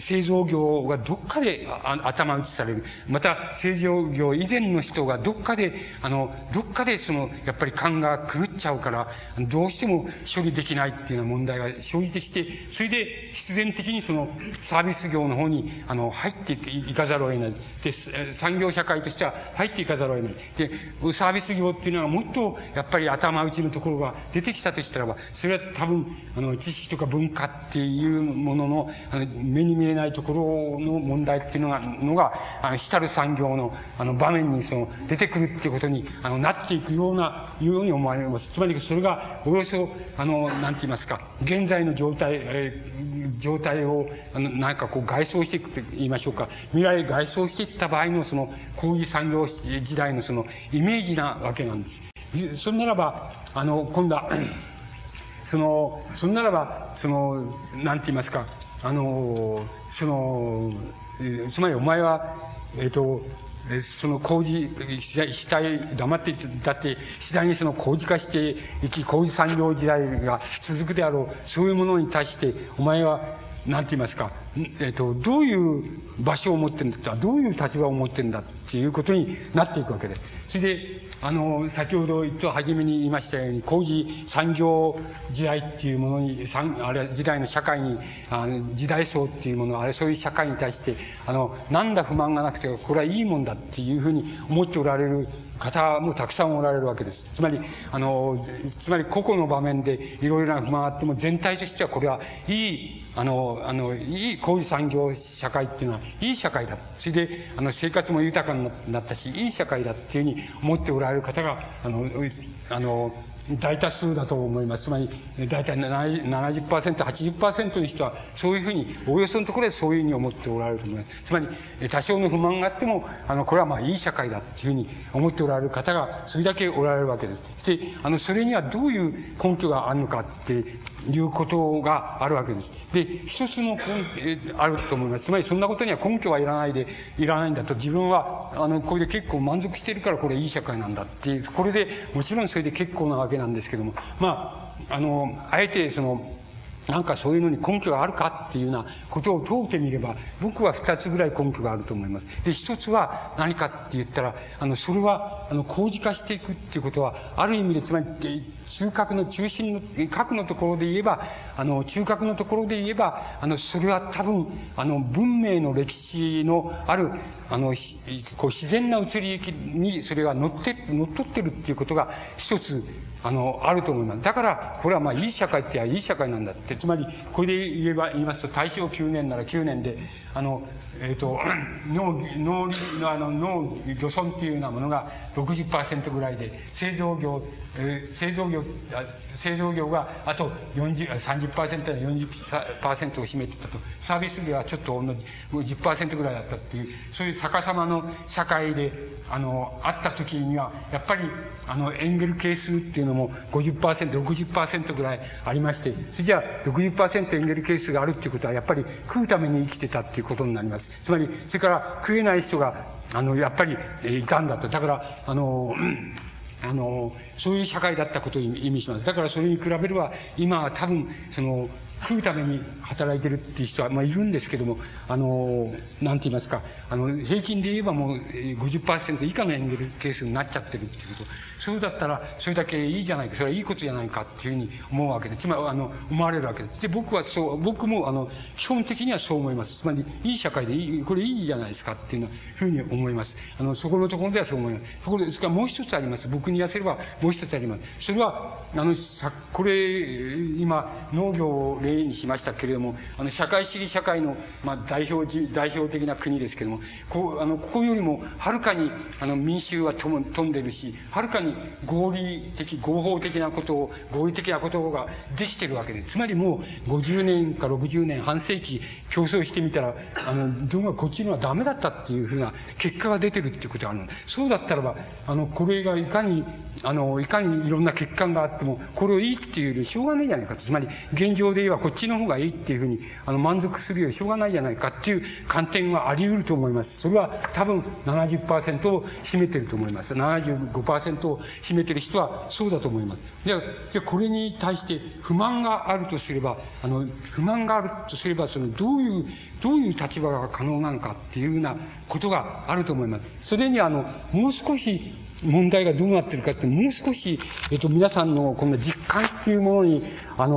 Speaker 1: 製造業がどっかで頭打ちされる。また、製造業以前の人がどっかで、あの、どっかでその、やっぱり勘が狂っちゃうから、どうしても処理できないっていうような問題が生じてきて、それで必然的にそのサービス業の方に、あの、入っていかざるを得ない。で、産業社会としては入っていかざるを得ない。で、サービス業っていうのはもっと、やっぱり頭打ちのところが出てきたとしたらば、それは多分、あの、知識とか文化っていうものの、あの、目にに見えないところの問題っていうのが、のが、あの、主たる産業の、あの、場面にその、出てくるっていうことに、あの、なっていくような、いうように思われます。つまり、それが、およそ、あの、なんて言いますか、現在の状態、えー、状態を、あの、なんかこう、外装していくと言いましょうか、未来外装していった場合の、その、工事産業時代のその、イメージなわけなんです。それならば、あの、今度は、その、それならば、その、なんて言いますか、あの、その、つまりお前は、えっ、ー、と、その工事、次第、黙ってだって、次第にその工事化していき、工事産業時代が続くであろう、そういうものに対して、お前は、なんて言いますか、えっ、ー、と、どういう場所を持ってるんだどういう立場を持ってるんだっていうことになっていくわけで。それで、あの、先ほど言った初めに言いましたように、工事産業時代っていうものに、あれ、時代の社会に、あの時代層っていうもの、あれ、そういう社会に対して、あの、なんだ不満がなくて、これはいいもんだっていうふうに思っておられる方もたくさんおられるわけです。つまり、あの、つまり個々の場面でいろいろな不満があっても、全体としてはこれはいい、あの、あの、いい工事産業社会っていうのは、いい社会だ。それで、あの、生活も豊かになったし、いい社会だっていうふうに思っておられる方が、あの、あの、大多数だと思います。つまり、大体70%、80%の人は、そういうふうに、おおよそのところでそういうふうに思っておられると思います。つまり、多少の不満があっても、あの、これはまあいい社会だっていうふうに思っておられる方が、それだけおられるわけです。そして、あの、それにはどういう根拠があるのかっていうことがあるわけです。で、一つの根あると思います。つまり、そんなことには根拠はいらないで、いらないんだと、自分は、あの、これで結構満足してるから、これいい社会なんだっていう、これで、もちろんそれで結構なわけなんですけども、まあ、あの、あえてその、なんかそういうのに根拠があるかっていうようなことを問うてみれば、僕は二つぐらい根拠があると思います。で、一つは何かって言ったら、あの、それは、あの、工事化していくっていうことは、ある意味で、つまり、中核の中心の、核のところで言えば、あの、中核のところで言えば、あの、それは多分、あの、文明の歴史のある、あの、こう、自然な移り行きに、それが乗って、乗っ取ってるっていうことが、一つ、あの、あると思います。だから、これはまあ、いい社会っていいい社会なんだって。つまり、これで言えば、言いますと、大正9年なら9年で、あの、えっ、ー、と、農、農のあの、農、漁村っていうようなものが60%ぐらいで、製造業、えー、製造業、製造業があと40、30%や40%を占めてたと。サービス業はちょっと同じ、10%ぐらいだったっていう、そういう逆さまの社会で、あの、あった時には、やっぱり、あの、エンゲル係数っていうのも50%、60%ぐらいありまして、それじゃあ60%エンゲル係数があるっていうことは、やっぱり食うために生きてたっていうことになります。つまり、それから食えない人が、あの、やっぱり、いたんだと。だから、あの、あの、そういう社会だったことを意味します。だからそれに比べれば、今は多分、その、食うために働いてるっていう人は、まあ、いるんですけども、あの、なんて言いますか、あの、平均で言えばもう50%以下のエンゲル係数になっちゃってるっていうこと。そうだったら、それだけいいじゃないか、それはいいことじゃないかっていうふうに思うわけで、つまり、あの、思われるわけです。で、僕はそう、僕も、あの、基本的にはそう思います。つまり、いい社会でいい、これいいじゃないですかっていうふうに思います。あの、そこのところではそう思います。そこで、それからもう一つあります。僕に言わせれば、もう一つあります。それは、あの、さ、これ、今、農業を例にしましたけれども、あの、社会主義社会の、まあ、代表、代表的な国ですけれども、こう、あの、ここよりも、はるかに、あの、民衆は飛んでるし、はるかに合理的、合法的なことを、合理的なことができてるわけで、つまりもう、50年か60年、半世紀、競争してみたら、あの、どうもこっちにはダメだったっていうふうな結果が出てるっていうことがあるの。そうだったらば、あの、これがいかに、あの、いかにいろんな欠陥があっても、これをいいっていうよりしょうがないじゃないかと。つまり、現状で言えばこっちの方がいいっていうふうに、あの、満足するよりしょうがないじゃないかっていう観点はあり得ると思います。それは多分70%を占めてると思います。75%を占めてる人はそうだと思います。じゃあ、じゃこれに対して不満があるとすれば、あの、不満があるとすれば、その、どういう、どういう立場が可能なのかっていうようなことがあると思います。それにあの、もう少し問題がどうなってるかって、もう少し、えっと、皆さんのこの実感っていうものに、あの、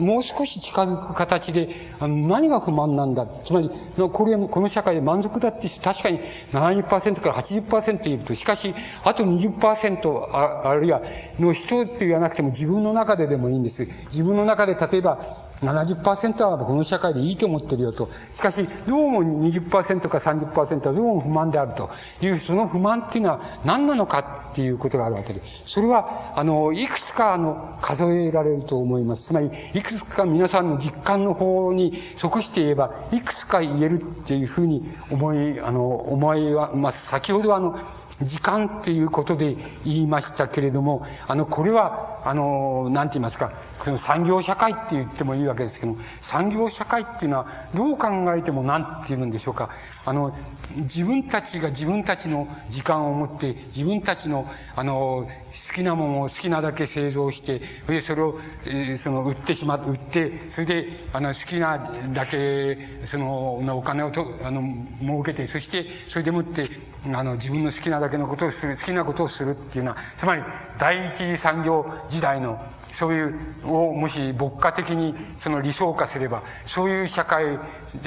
Speaker 1: もう少し近づく形で、あの、何が不満なんだ。つまり、これ、この社会で満足だって確かに70%から80%いると、しかし、あと20%ああるいは、の人って言わなくても自分の中ででもいいんです。自分の中で例えば、70%はこの社会でいいと思ってるよと。しかし、どうも20%か30%はどうも不満であるという、その不満っていうのは何なのかっていうことがあるわけで。それは、あの、いくつか、あの、数えられると思います。つまり、いくつか皆さんの実感の方に即して言えば、いくつか言えるっていうふうに思い、あの、思いはまあ。先ほどあの、時間っていうことで言いましたけれども、あの、これは、あの、なんて言いますか、この産業社会って言ってもいいわけですけども、産業社会っていうのは、どう考えてもなんて言うんでしょうか、あの、自分たちが自分たちの時間を持って、自分たちの、あの、好きなものを好きなだけ製造して、それでそれを、えー、その、売ってしま、売って、それで、あの、好きなだけ、その、お金をと、あの、儲けて、そして、それでもって、あの、自分の好きなだけのことをする、好きなことをするっていうのは、つまり、第一次産業時代の、そういう、を、もし牧歌的にその理想化すれば、そういう社会、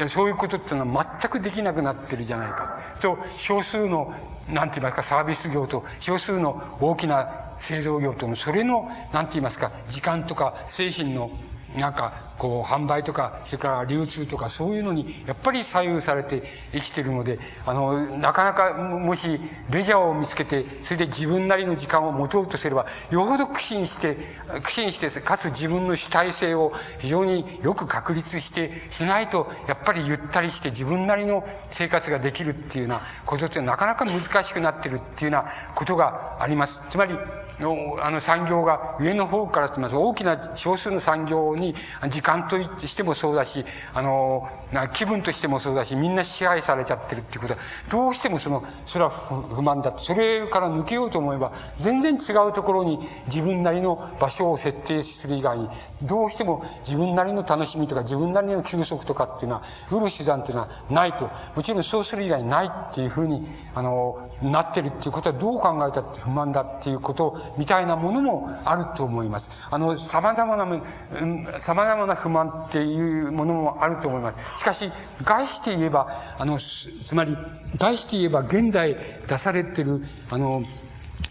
Speaker 1: そういうことっていうのは全くできなくなってるじゃないか。と、少数の、なんて言いますか、サービス業と、少数の大きな製造業との、それの、なんて言いますか、時間とか精神のなんか、こう、販売とか、それから流通とか、そういうのに、やっぱり左右されて生きてるので、あの、なかなか、もし、レジャーを見つけて、それで自分なりの時間を持とうとすれば、よほど苦心して、苦心して、かつ自分の主体性を非常によく確立して、しないと、やっぱりゆったりして自分なりの生活ができるっていうようなことってなかなか難しくなってるっていうようなことがあります。つまり、の、あの産業が上の方からと言います大きな少数の産業に時間としてもそうだし、あの、な気分としてもそうだし、みんな支配されちゃってるっていうことは、どうしてもその、それは不満だと。それから抜けようと思えば、全然違うところに自分なりの場所を設定する以外に、どうしても自分なりの楽しみとか自分なりの休息とかっていうのは、売る手段っていうのはないと。もちろんそうする以外ないっていうふうに、あの、なってるっていうことはどう考えたって不満だっていうことみたいなものもあると思います。あの、様々な、様々な不満っていうものもあると思います。しかし、外して言えば、あの、つまり、外して言えば現在出されてる、あの、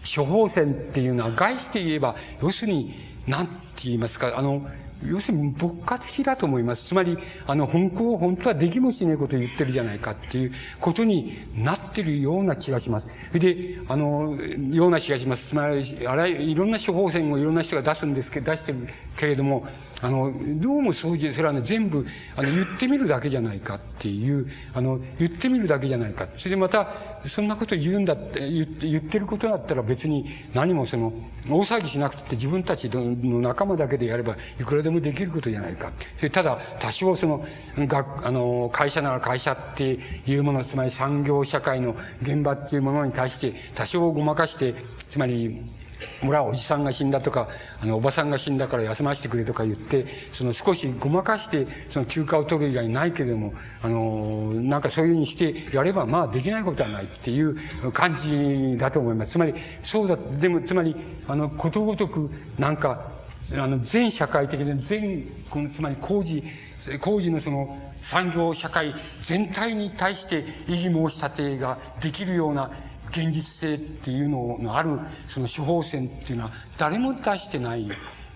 Speaker 1: 処方箋っていうのは、外して言えば、要するに、なんて言いますか、あの、要するに牧歌的だと思います。つまり、あの、本当、本当はできもしねえことを言ってるじゃないかっていうことになってるような気がします。それで、あの、ような気がします。つまり、あらいろんな処方箋をいろんな人が出すんですけど、出してるけれども、あの、どうもそういう、それはね、全部、あの、言ってみるだけじゃないかっていう、あの、言ってみるだけじゃないか。それでまた、そんなこと言うんだって、言って、言ってることだったら別に何もその、大騒ぎしなくて自分たちの仲間だけでやればいくらでもできることじゃないか。それただ、多少その、学、あの、会社なら会社っていうもの、つまり産業社会の現場っていうものに対して、多少ごまかして、つまり、村おじさんが死んだとか、あの、おばさんが死んだから休ませてくれとか言って、その少しごまかして、その休暇を取る以外ないけれども、あの、なんかそういうふうにしてやれば、まあできないことはないっていう感じだと思います。つまり、そうだ、でも、つまり、あの、ことごとく、なんか、あの、全社会的で、全、この、つまり工事、工事のその、産業社会全体に対して維持申し立てができるような現実性っていうののある、その処方箋っていうのは誰も出してない、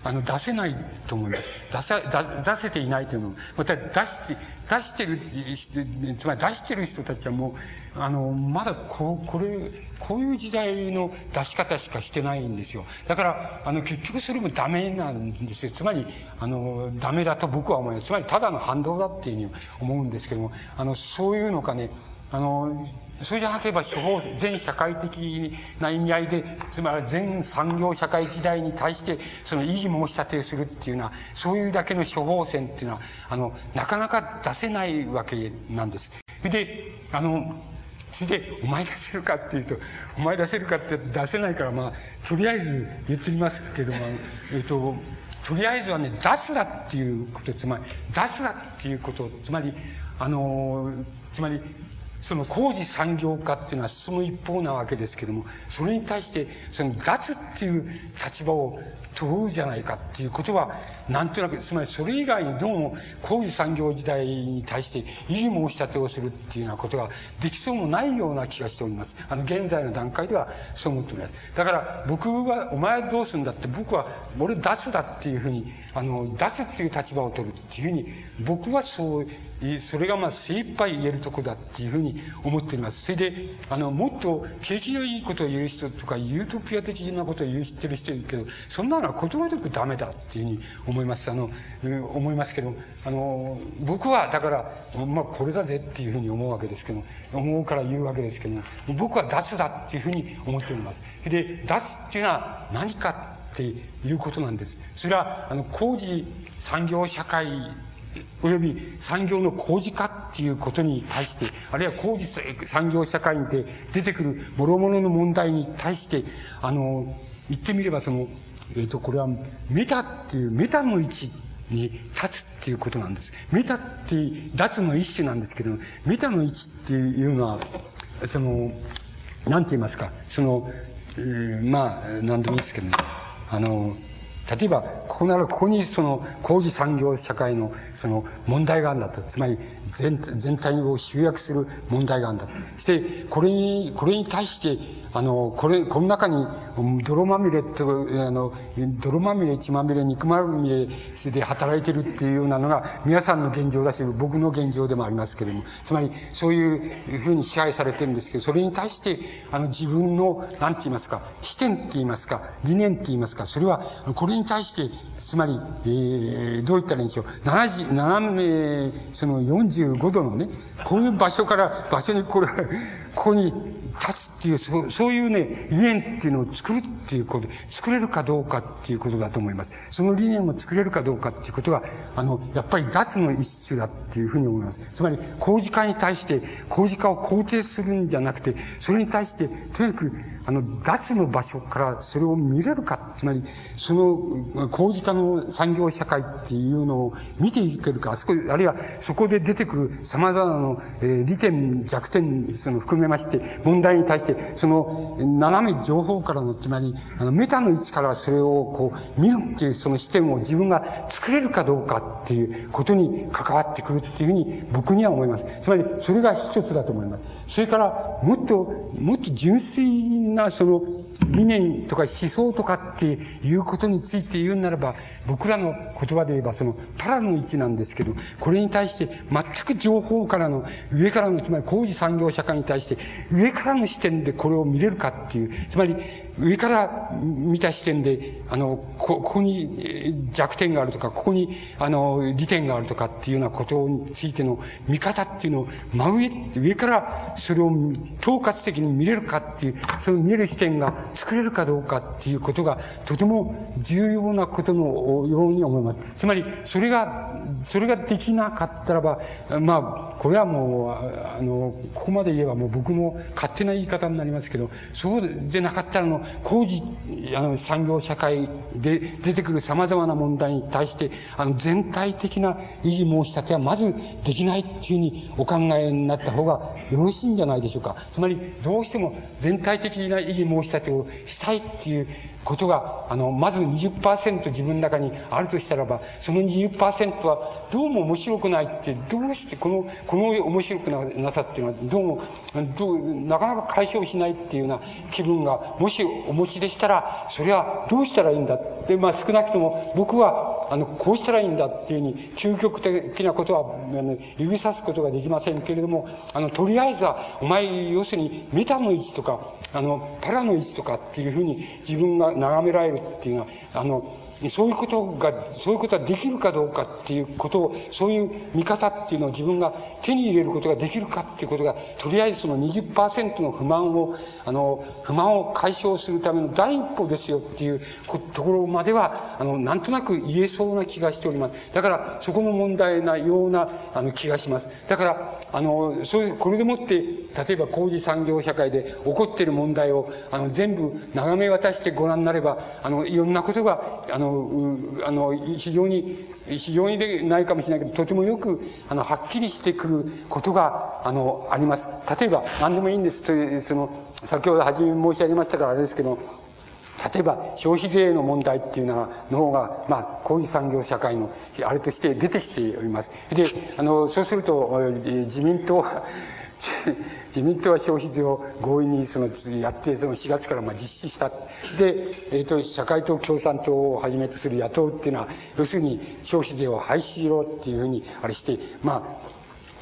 Speaker 1: あの、出せないと思います。出さ、出せていないというのまた出して、出してる、つまり出してる人たちはもう、あの、まだこう、これ、こういう時代の出し方しかしてないんですよ。だから、あの、結局それもダメなんですよ。つまり、あの、ダメだと僕は思います。つまり、ただの反動だっていうふうに思うんですけども、あの、そういうのかね、あの、それじゃなければ、処方、全社会的な意味合いで、つまり全産業社会時代に対して、その維持申し立てをするっていうのは、そういうだけの処方箋っていうのは、あの、なかなか出せないわけなんです。で、あの、それで、お前出せるかっていうと、お前出せるかって出せないから、まあ、とりあえず言ってみますけども、えっと、とりあえずはね、出すだっていうこと、つまり、出すだっていうこと、つまり、あの、つまり、その工事産業化っていうのは進む一方なわけですけども、それに対して、その脱っていう立場を取るじゃないかっていうことは、なんとなく、つまりそれ以外にどうも工事産業時代に対して維持申し立てをするっていうようなことができそうもないような気がしております。あの、現在の段階ではそう思っております。だから僕は、お前どうするんだって、僕は、俺脱だっていうふうに、あの、脱っていう立場を取るっていうふうに、僕はそうそれがまあ精一杯言えるとこだっていうふうに思っております。それで、あの、もっと景気のいいことを言う人とか、ユートピア的なことを言ってる人いるけど、そんなのはことごとくダメだっていうふうに思います。あの、思いますけど、あの、僕はだから、まあこれだぜっていうふうに思うわけですけど、思うから言うわけですけど、僕は脱だっていうふうに思っております。で、脱っていうのは何かっていうことなんです。それは、あの、工事産業社会および産業の工事化っていうことに対して、あるいは工事産業社会で出てくる諸々の問題に対して、あの、言ってみればその、えっ、ー、と、これはメタっていう、メタの位置に立つっていうことなんです。メタって脱の一種なんですけど、メタの位置っていうのは、その、なんて言いますか、その、えー、まあ、なんでもいいですけどね、あの、例えば、ここならここにその工事産業社会のその問題があるんだと。つまり全全体を集約する問題があるんだと。そして、これに、これに対して、あの、これ、この中に泥まみれと、あの、泥まみれ、血まみれ、肉まみれで働いてるっていうようなのが皆さんの現状だし、僕の現状でもありますけれども、つまりそういうふうに支配されてるんですけど、それに対して、あの自分の、なんて言いますか、視点って言いますか、理念って言いますか、それは、これに対して、つまり、えー、どう言ったらいいんでしょう。70、斜め、その45度のね、こういう場所から、場所にこれ、ここに立つっていう、そうそういうね、理念っていうのを作るっていうこと、作れるかどうかっていうことだと思います。その理念を作れるかどうかっていうことは、あの、やっぱり脱の一種だっていうふうに思います。つまり、工事化に対して、工事化を肯定するんじゃなくて、それに対して、とにかく、あの、脱の場所からそれを見れるか、つまり、その、工事化の産業社会っていうのを見ていけるか、あそこ、あるいはそこで出てくる様々なの、えー、利点、弱点、その含めまして、問題に対して、その、斜め情報からの、つまり、あの、メタの位置からそれをこう、見るっていうその視点を自分が作れるかどうかっていうことに関わってくるっていうふうに僕には思います。つまり、それが一つだと思います。それから、もっと、もっと純粋な、その、理念とか思想とかっていうことについて言うならば、僕らの言葉で言えば、その、パラの位置なんですけど、これに対して、全く情報からの、上からの、つまり工事産業社会に対して、上からの視点でこれを見れるかっていう、つまり、上から見た視点で、あの、こ、ここに弱点があるとか、ここに、あの、利点があるとかっていうようなことについての見方っていうのを、真上、上からそれを統括的に見れるかっていう、その見える視点が作れるかどうかっていうことが、とても重要なことのように思います。つまり、それが、それができなかったらば、まあ、これはもう、あの、ここまで言えばもう僕の勝手な言い方になりますけど、そうでなかったら、あの、工事、あの、産業社会で出てくる様々な問題に対して、あの、全体的な維持申し立てはまずできないっていうふうにお考えになった方がよろしいんじゃないでしょうか。つまり、どうしても全体的な維持申し立てをしたいっていうことが、あの、まず20%自分の中にあるとしたらば、その20%はどうも面白くないって、どうしてこの、この面白くなさっていうのは、どうも、どう、なかなか解消しないっていうような気分が、もしお持ちでしたら、それはどうしたらいいんだって、まあ少なくとも僕は、あの、こうしたらいいんだっていうふうに、究極的なことは、あの、指さすことができませんけれども、あの、とりあえずは、お前、要するに、メタの位置とか、あの、パラの位置とかっていうふうに自分が眺められるっていうのは、あの、そういうことが、そういうことができるかどうかっていうことを、そういう見方っていうのを自分が手に入れることができるかっていうことが、とりあえずその20%の不満を、あの、不満を解消するための第一歩ですよっていうところまでは、あの、なんとなく言えそうな気がしております。だから、そこも問題なような、あの、気がします。だから、あの、そういう、これでもって、例えば工事産業社会で起こっている問題を、あの、全部眺め渡してご覧になれば、あの、いろんなことが、あの、あの、非常に、非常にでないかもしれないけど、とてもよく、あの、はっきりしてくることが、あの、あります。例えば、何でもいいんですという、その、先ほど初め申し上げましたからあれですけど、例えば消費税の問題っていうのが、の方が、まあ、こういう産業社会のあれとして出てきております。で、あの、そうすると、自民党は、自民党は消費税を強引にそのやって、その4月からまあ実施した。で、えっ、ー、と、社会党共産党をはじめとする野党っていうのは、要するに消費税を廃止しろっていうふうに、あれして、まあ、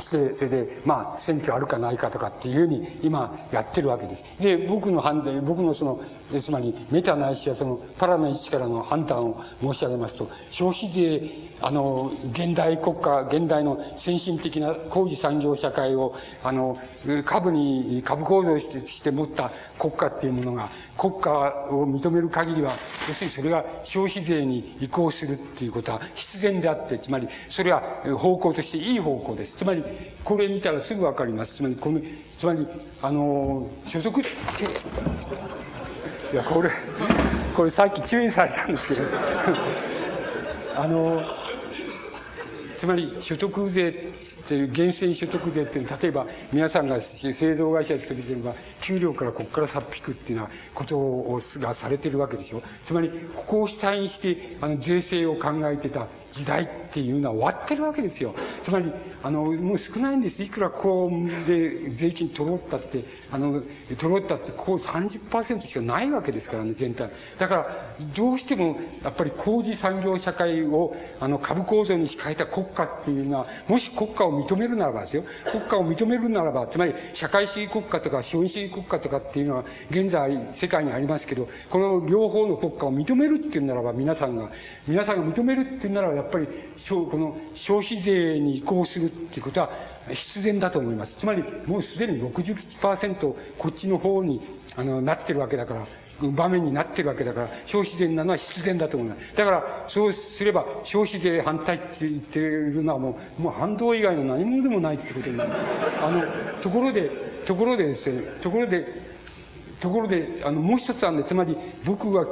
Speaker 1: して、それで、まあ、選挙あるかないかとかっていうふうに今やってるわけです。で、僕の判断、僕のその、つまりメタないしはそのパラの位置からの判断を申し上げますと、消費税、あの、現代国家、現代の先進的な工事産業社会を、あの、株に、株構造してして持った国家っていうものが、国家を認める限りは、要するにそれが消費税に移行するっていうことは必然であって、つまり、それは方向としていい方向です。つまり、これ見たらすぐわかります。つまり、この、つまり、あの、所得、いや、これ、これさっき注意されたんですけど、あの、つまり所得税っていう源泉所得税っていうのは例えば皆さんが製造会社で勤めてれば給料からここからさっ引くっていうようなことをがされてるわけでしょ。つまりここを主体にしてあの税制を考えてた。時代っていうのは終わってるわけですよ。つまり、あの、もう少ないんです。いくらこうで税金取ろうったって、あの、取ろうったって、こう30%しかないわけですからね、全体。だから、どうしても、やっぱり工事産業社会を、あの、株構造に控えた国家っていうのは、もし国家を認めるならばですよ、国家を認めるならば、つまり、社会主義国家とか資本主義国家とかっていうのは、現在、世界にありますけど、この両方の国家を認めるっていうならば、皆さんが、皆さんが認めるっていうならば、やっぱり、この消費税に移行するっていうことは必然だと思います。つまり、もうすでに60%こっちの方にあのなってるわけだから、場面になってるわけだから、消費税なのは必然だと思います。だから、そうすれば、消費税反対って言ってるのはもう、もう反動以外の何者でもないってことになる。あの、ところで、ところでですね、ところで、ところで、あの、もう一つあるんで、つまり、僕は、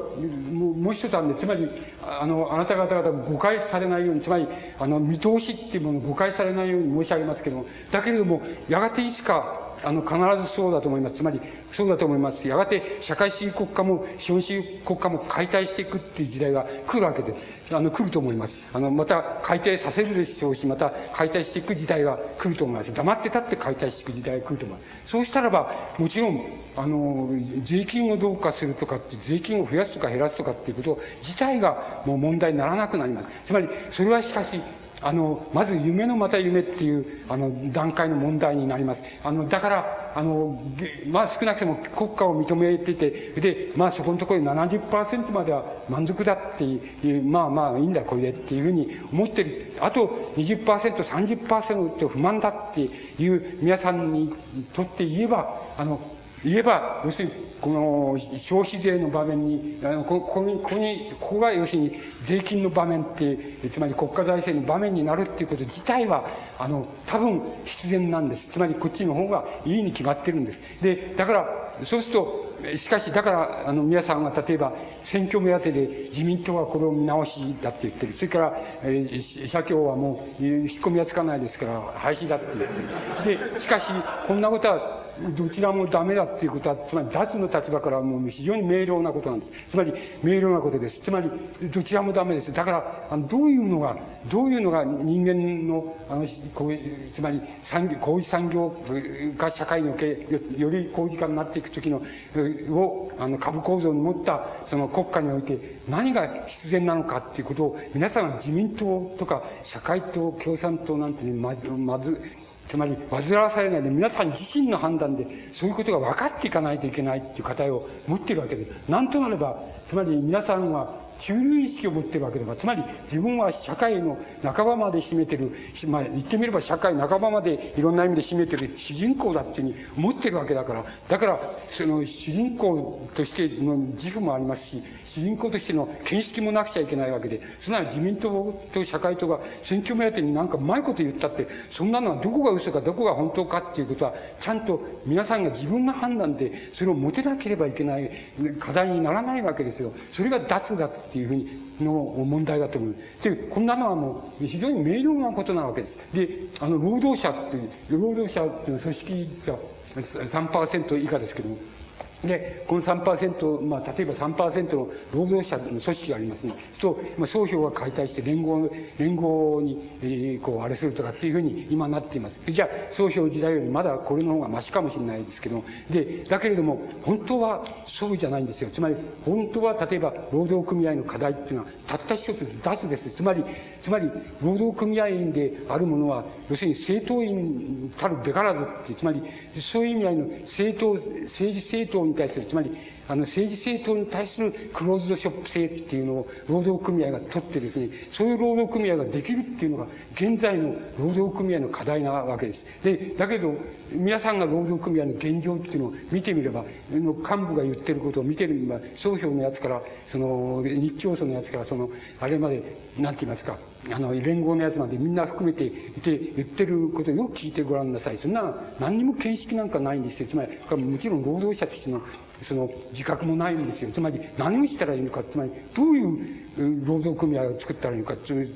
Speaker 1: もう一つあるんで、つまり、あの、あなた方々誤解されないように、つまり、あの、見通しっていうものを誤解されないように申し上げますけども、だけれども、やがていつか、あの、必ずそうだと思います。つまり、そうだと思います。やがて、社会主義国家も、資本主義国家も解体していくっていう時代が来るわけで、あの、来ると思います。あの、また解体させるでしょうし、また解体していく時代が来ると思います。黙ってたって解体していく時代が来ると思います。そうしたらば、もちろん、あの、税金をどうかするとかって、税金を増やすとか減らすとかっていうこと自体がもう問題にならなくなります。つまり、それはしかし、あの、まず夢のまた夢っていう、あの、段階の問題になります。あの、だから、あの、まあ少なくとも国家を認めてて、で、まあそこのところで70%までは満足だっていう、まあまあいいんだこれでっていうふうに思ってる。あと20%、30%不満だっていう皆さんにとって言えば、あの、言えば、要するに、この消費税の場面に、あのここに、ここに、ここが要するに税金の場面って、つまり国家財政の場面になるっていうこと自体は、あの、多分必然なんです。つまりこっちの方がいいに決まってるんです。で、だから、そうすると、しかし、だから、あの、皆さんが例えば、選挙目当てで自民党はこれを見直しだって言ってる。それから、えー、社協はもう、引っ込みはつかないですから、廃止だって言ってる。で、しかし、こんなことは、どちらもダメだっていうことは、つまり脱の立場からもう非常に明瞭なことなんです。つまり、明瞭なことです。つまり、どちらもダメです。だから、あのどういうのが、どういうのが人間の、あの、こうつまり、産業、工事産業が社会のけより工事化になっていくときの、を、あの、株構造に持った、その国家において、何が必然なのかっていうことを、皆さんは自民党とか、社会党、共産党なんてね、ままず、つまり、煩わされないで、皆さん自身の判断で、そういうことが分かっていかないといけないっていう課題を持っているわけです。なんとなれば、つまり皆さんは中流意識を持ってるわけだから、つまり自分は社会の半ばまで占めてる、まあ言ってみれば社会半ばまでいろんな意味で占めてる主人公だっていうふうに思ってるわけだから、だから、その主人公としての自負もありますし、主人公としての見識もなくちゃいけないわけで、そんな自民党と社会党が選挙目当てになんかうまいこと言ったって、そんなのはどこが嘘かどこが本当かっていうことは、ちゃんと皆さんが自分の判断でそれを持てなければいけない課題にならないわけですよ。それが脱だとっていうふうにの問題だと思う。で、こんなのはもう非常に明瞭なことなわけです。で、あの、労働者っていう、労働者っていう組織が3%以下ですけども、で、この3%、まあ、例えば3%の労働者の組織がありますね。と、まあ、総評が解体して連合、連合に、えー、こう、あれするとかっていうふうに今なっています。じゃあ、総評時代よりまだこれの方がマシかもしれないですけど、で、だけれども、本当はそうじゃないんですよ。つまり、本当は例えば、労働組合の課題っていうのは、たった一つ脱です。つまり、つまり、労働組合員であるものは、要するに政党員たるべからずって、つまり、そういう意味合いの政党、政治政党に対する、つまり、あの、政治政党に対するクローズドショップ制っていうのを労働組合が取ってですね、そういう労働組合ができるっていうのが、現在の労働組合の課題なわけです。で、だけど、皆さんが労働組合の現状っていうのを見てみれば、の幹部が言ってることを見てみれば、総評のやつから、その、日教組のやつから、その、あれまで、なんて言いますか、あの、連合のやつまでみんな含めていて、言ってることをよく聞いてごらんなさい。そんな、何にも見識なんかないんですよ。つまり、もちろん労働者としてのその自覚もないんですよ。つまり何をしたらいいのか、つまりどういう労働組合を作ったらいいか、つまり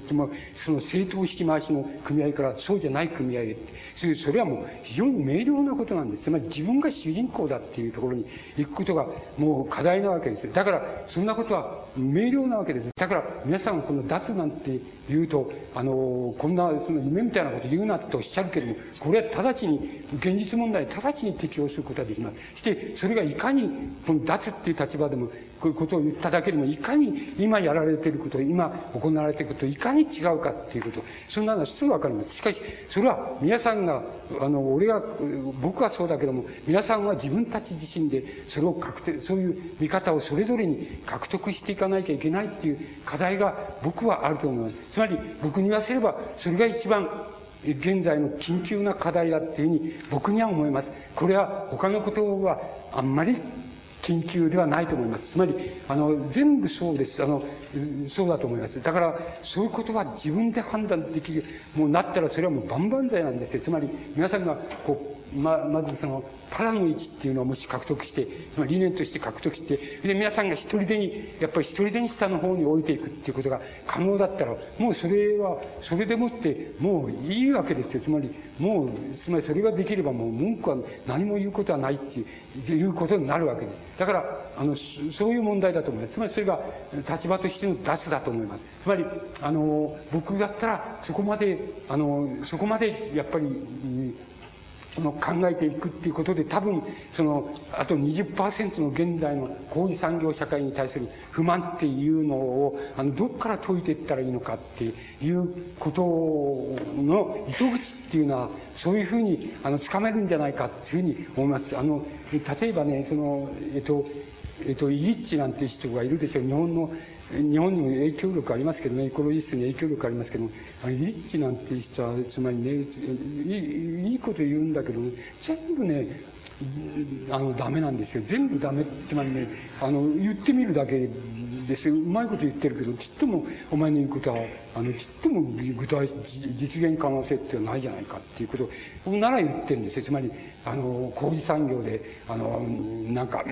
Speaker 1: その政党引き回しの組合からそうじゃない組合へそれはもう非常に明瞭なことなんです。つまり自分が主人公だっていうところに行くことがもう課題なわけです。だからそんなことは明瞭なわけです。だから皆さんこの脱なんて言うと、あの、こんなその夢みたいなこと言うなとおっしゃるけれども、これは直ちに、現実問題に直ちに適用することができます。してそれがいかにこの脱っていう立場でも、こういうことを言っただけでも、いかに今やられていること、今行われていること、いかに違うかっていうこと、そんなのはすぐわかります。しかし、それは皆さんが、あの、俺が、僕はそうだけども、皆さんは自分たち自身で、それを確定、そういう見方をそれぞれに獲得していかなきゃいけないっていう課題が僕はあると思います。つまり、僕に言わせれば、それが一番現在の緊急な課題だっていうふうに僕には思います。これは他のことはあんまり緊急ではないと思います。つまり、あの、全部そうです。あの、そうだと思います。だから、そういうことは自分で判断できる、もうなったらそれはもう万々歳なんですよ。つまり、皆さんが、こう、ま、まずその、パラの位置っていうのをもし獲得して、ま、理念として獲得して、で、皆さんが一人でに、やっぱり一人でに下の方に置いていくっていうことが可能だったら、もうそれは、それでもって、もういいわけですよ。つまり、もう、つまりそれができればもう文句は何も言うことはないっていう、いうことになるわけです。だから、あの、そういう問題だと思います。つまりそれが立場としての脱だと思います。つまり、あの、僕だったら、そこまで、あの、そこまで、やっぱり、の考えていくっていうことで多分そのあと20%の現代の工事産業社会に対する不満っていうのをあのどこから解いていったらいいのかっていうことの糸口っていうのはそういうふうにあのつかめるんじゃないかっていうふうに思います。あの例えばねそのえっとえっと、イリッチなんて人がいるでしょう。日本の日本にも影響力ありますけどね、エコロジストに影響力ありますけども、リッチなんていう人は、つまりねいい、いいこと言うんだけど、ね、全部ね、
Speaker 2: あの、ダメなんですよ。全部ダメってまりね、あの、言ってみるだけですようまいこと言ってるけど、ちっともお前の言うことは、あの、ちっとも具体、実現可能性ってないじゃないかっていうことを、なら言ってるんですよ。つまり、あの、工事産業で、あの、なんか、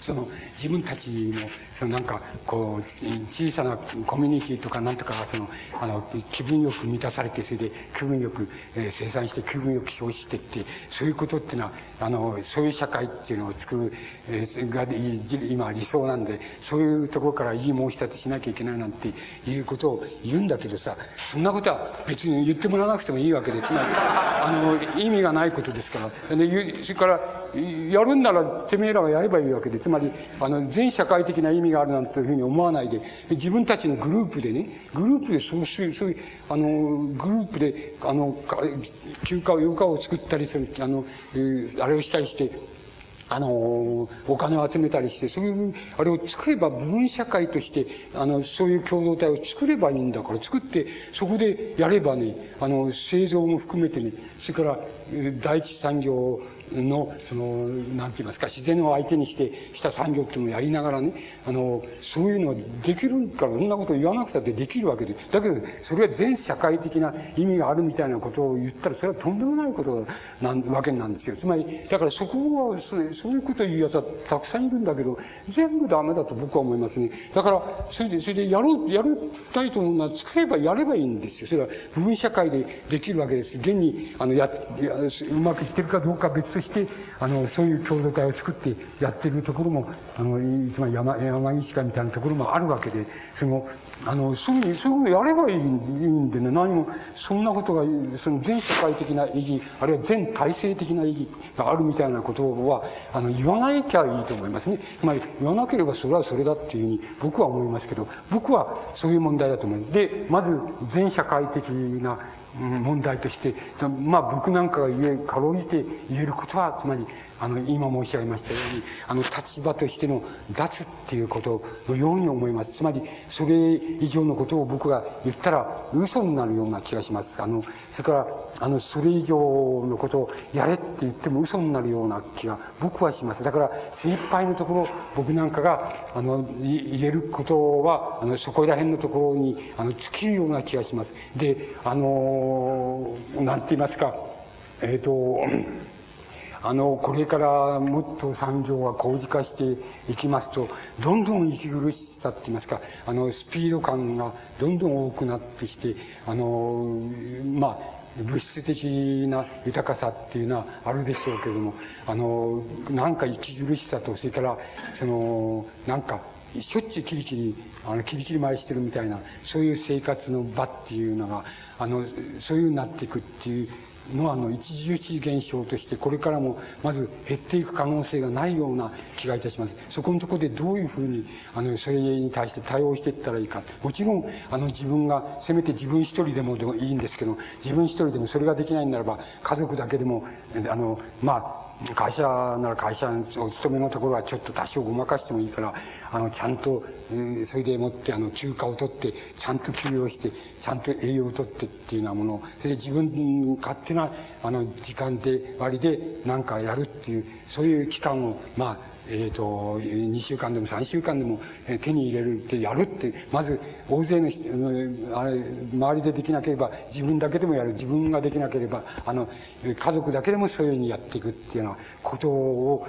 Speaker 2: その自分たちのそのなんかこう小さなコミュニティとかなんとかそのあの気分よく満たされてそれで気分よく、え、生産して気分よく消費してってそういうことっていうのはあのそういう社会っていうのを作る、えー、が今理想なんでそういうところからいい申し立てしなきゃいけないなんていうことを言うんだけどさそんなことは別に言ってもらわなくてもいいわけでつまりあの意味がないことですからでそれからやるんならてめえらはやればいいわけでつまりあの全社会的な意味味があるなんていうふうに思わないで、自分たちのグループでね、グループでそういう、そういう、あの、グループで、あの、休暇を、余暇を作ったりする、あの、あれをしたりして、あの、お金を集めたりして、そういう、あれを作れば部分社会として、あの、そういう共同体を作ればいいんだから、作って、そこでやればね、あの、製造も含めてね、それから、第一産業の、その、なんて言いますか、自然を相手にして、した産業っていうのをやりながらね、あの、そういうのはできるから、そんなこと言わなくたってできるわけで。だけど、それは全社会的な意味があるみたいなことを言ったら、それはとんでもないことなわけなんですよ。つまり、だからそこは、そういうことを言う奴はたくさんいるんだけど、全部ダメだと僕は思いますね。だから、それで、それでやろう、やりたいと思うのは、作ればやればいいんですよ。それは部分社会でできるわけです。現に、あの、や、うまくいってるかどうか別として、あの、そういう共同体を作ってやってるところも、あの、つまり山、山岸かみたいなところもあるわけで、その、あの、そういう、そういうのやればいいんでね、何も、そんなことが、その全社会的な意義、あるいは全体制的な意義があるみたいなことは、あの、言わなきゃいいと思いますね。つまり、言わなければそれはそれだっていうふうに僕は思いますけど、僕はそういう問題だと思います。で、まず、全社会的な問題として、まあ僕なんかが言え、かろうじて言えることは、つまり、あの、今申し上げましたように、あの、立場としての脱っていうことのように思います。つまり、それ以上のことを僕が言ったら嘘になるような気がします。あの、それから、あの、それ以上のことをやれって言っても嘘になるような気が僕はします。だから、精一杯のところ、僕なんかが、あの、言えることは、あの、そこら辺のところに、あの、尽きるような気がします。で、あの、なんて言いますか、えっ、ー、と、あの、これからもっと産業が工事化していきますと、どんどん息苦しさって言いますか、あの、スピード感がどんどん多くなってきて、あの、まあ、物質的な豊かさっていうのはあるでしょうけれども、あの、なんか息苦しさと、それから、その、なんか、しょっちゅうキリキリ、あの、キリキリ舞してるみたいな、そういう生活の場っていうのが、あの、そういうふうになっていくっていうの、あの、著しい現象として、これからも、まず減っていく可能性がないような気がいたします。そこのところでどういうふうに、あの、それに対して対応していったらいいか。もちろん、あの、自分が、せめて自分一人でもでもいいんですけど、自分一人でもそれができないならば、家族だけでも、あの、まあ、会社なら会社お勤めのところはちょっと多少ごまかしてもいいから、あの、ちゃんと、えー、それでもって、あの、休暇を取って、ちゃんと休養して、ちゃんと栄養を取ってっていうようなもの。を、それで自分勝手な、あの、時間で、割で何かやるっていう、そういう期間を、まあ、えっ、ー、と、2週間でも3週間でも手に入れるってやるって、まず大勢の人、あれ、周りでできなければ自分だけでもやる。自分ができなければ、あの、家族だけでもそういうふうにやっていくっていうようなことを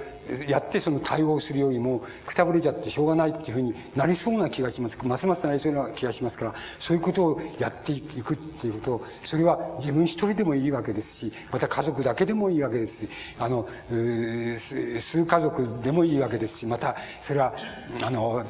Speaker 2: やってその対応するよりも、くたぶれちゃってしょうがないっていうふうになりそうな気がします。ますますなりそうな気がしますから、そういうことをやっていくっていうことを、それは自分一人でもいいわけですし、また家族だけでもいいわけですし、あの、数家族でもいいわけですし、また、それは、あの、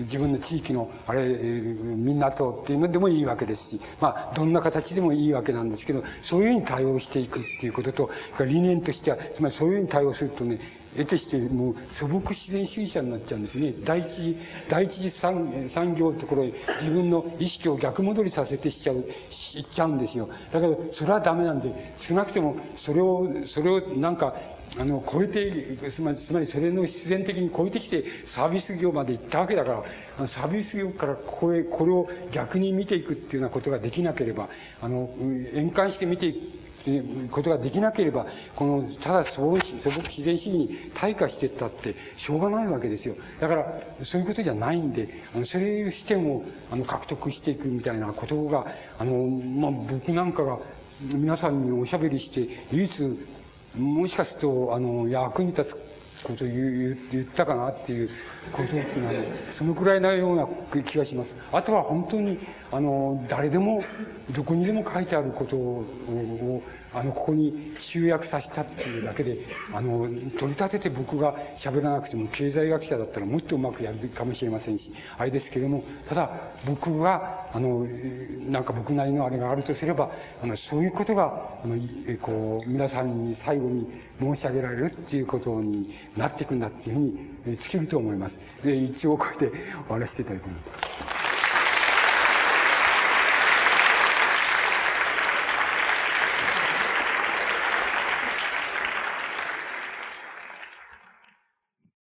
Speaker 2: 自分の地域の、あれ、みんなとっていうのでもいいわけですし、まあ、どんな形でもいいわけなんですけど、そういうふうに対応していくっていうことと、理念としては、つまりそういうふうに対応するとね、得てしてもう素朴自然主義者になっちゃうんですね。第一、第一次産産業のところへ自分の意識を逆戻りさせてしちゃう、しちゃうんですよ。だけど、それはダメなんで、少なくてもそれを、それをなんか、あの、超えて、つまり、つまりそれの必然的に超えてきてサービス業まで行ったわけだから、サービス業からこここれを逆に見ていくっていうようなことができなければ、あの、円環して見ていくことができなければ、この、ただ素朴素朴自然主義に退化していったって、しょうがないわけですよ。だから、そういうことじゃないんで、あの、それをしても、あの、獲得していくみたいなことが、あの、まあ、僕なんかが、皆さんにおしゃべりして、唯一、もしかすると、あの、役に立つことを言ったかなっていうことっていうのは、そのくらいなような気がします。あとは本当に、あの、誰でも、どこにでも書いてあることを、あの、ここに集約させたっていうだけで、あの、取り立てて僕が喋らなくても、経済学者だったらもっとうまくやるかもしれませんし、あれですけれども、ただ、僕が、あの、なんか僕なりのあれがあるとすれば、あの、そういうことが、あの、こう、皆さんに最後に申し上げられるっていうことになっていくんだっていうふうに尽きると思います。で、一応これで終わらせていただきます。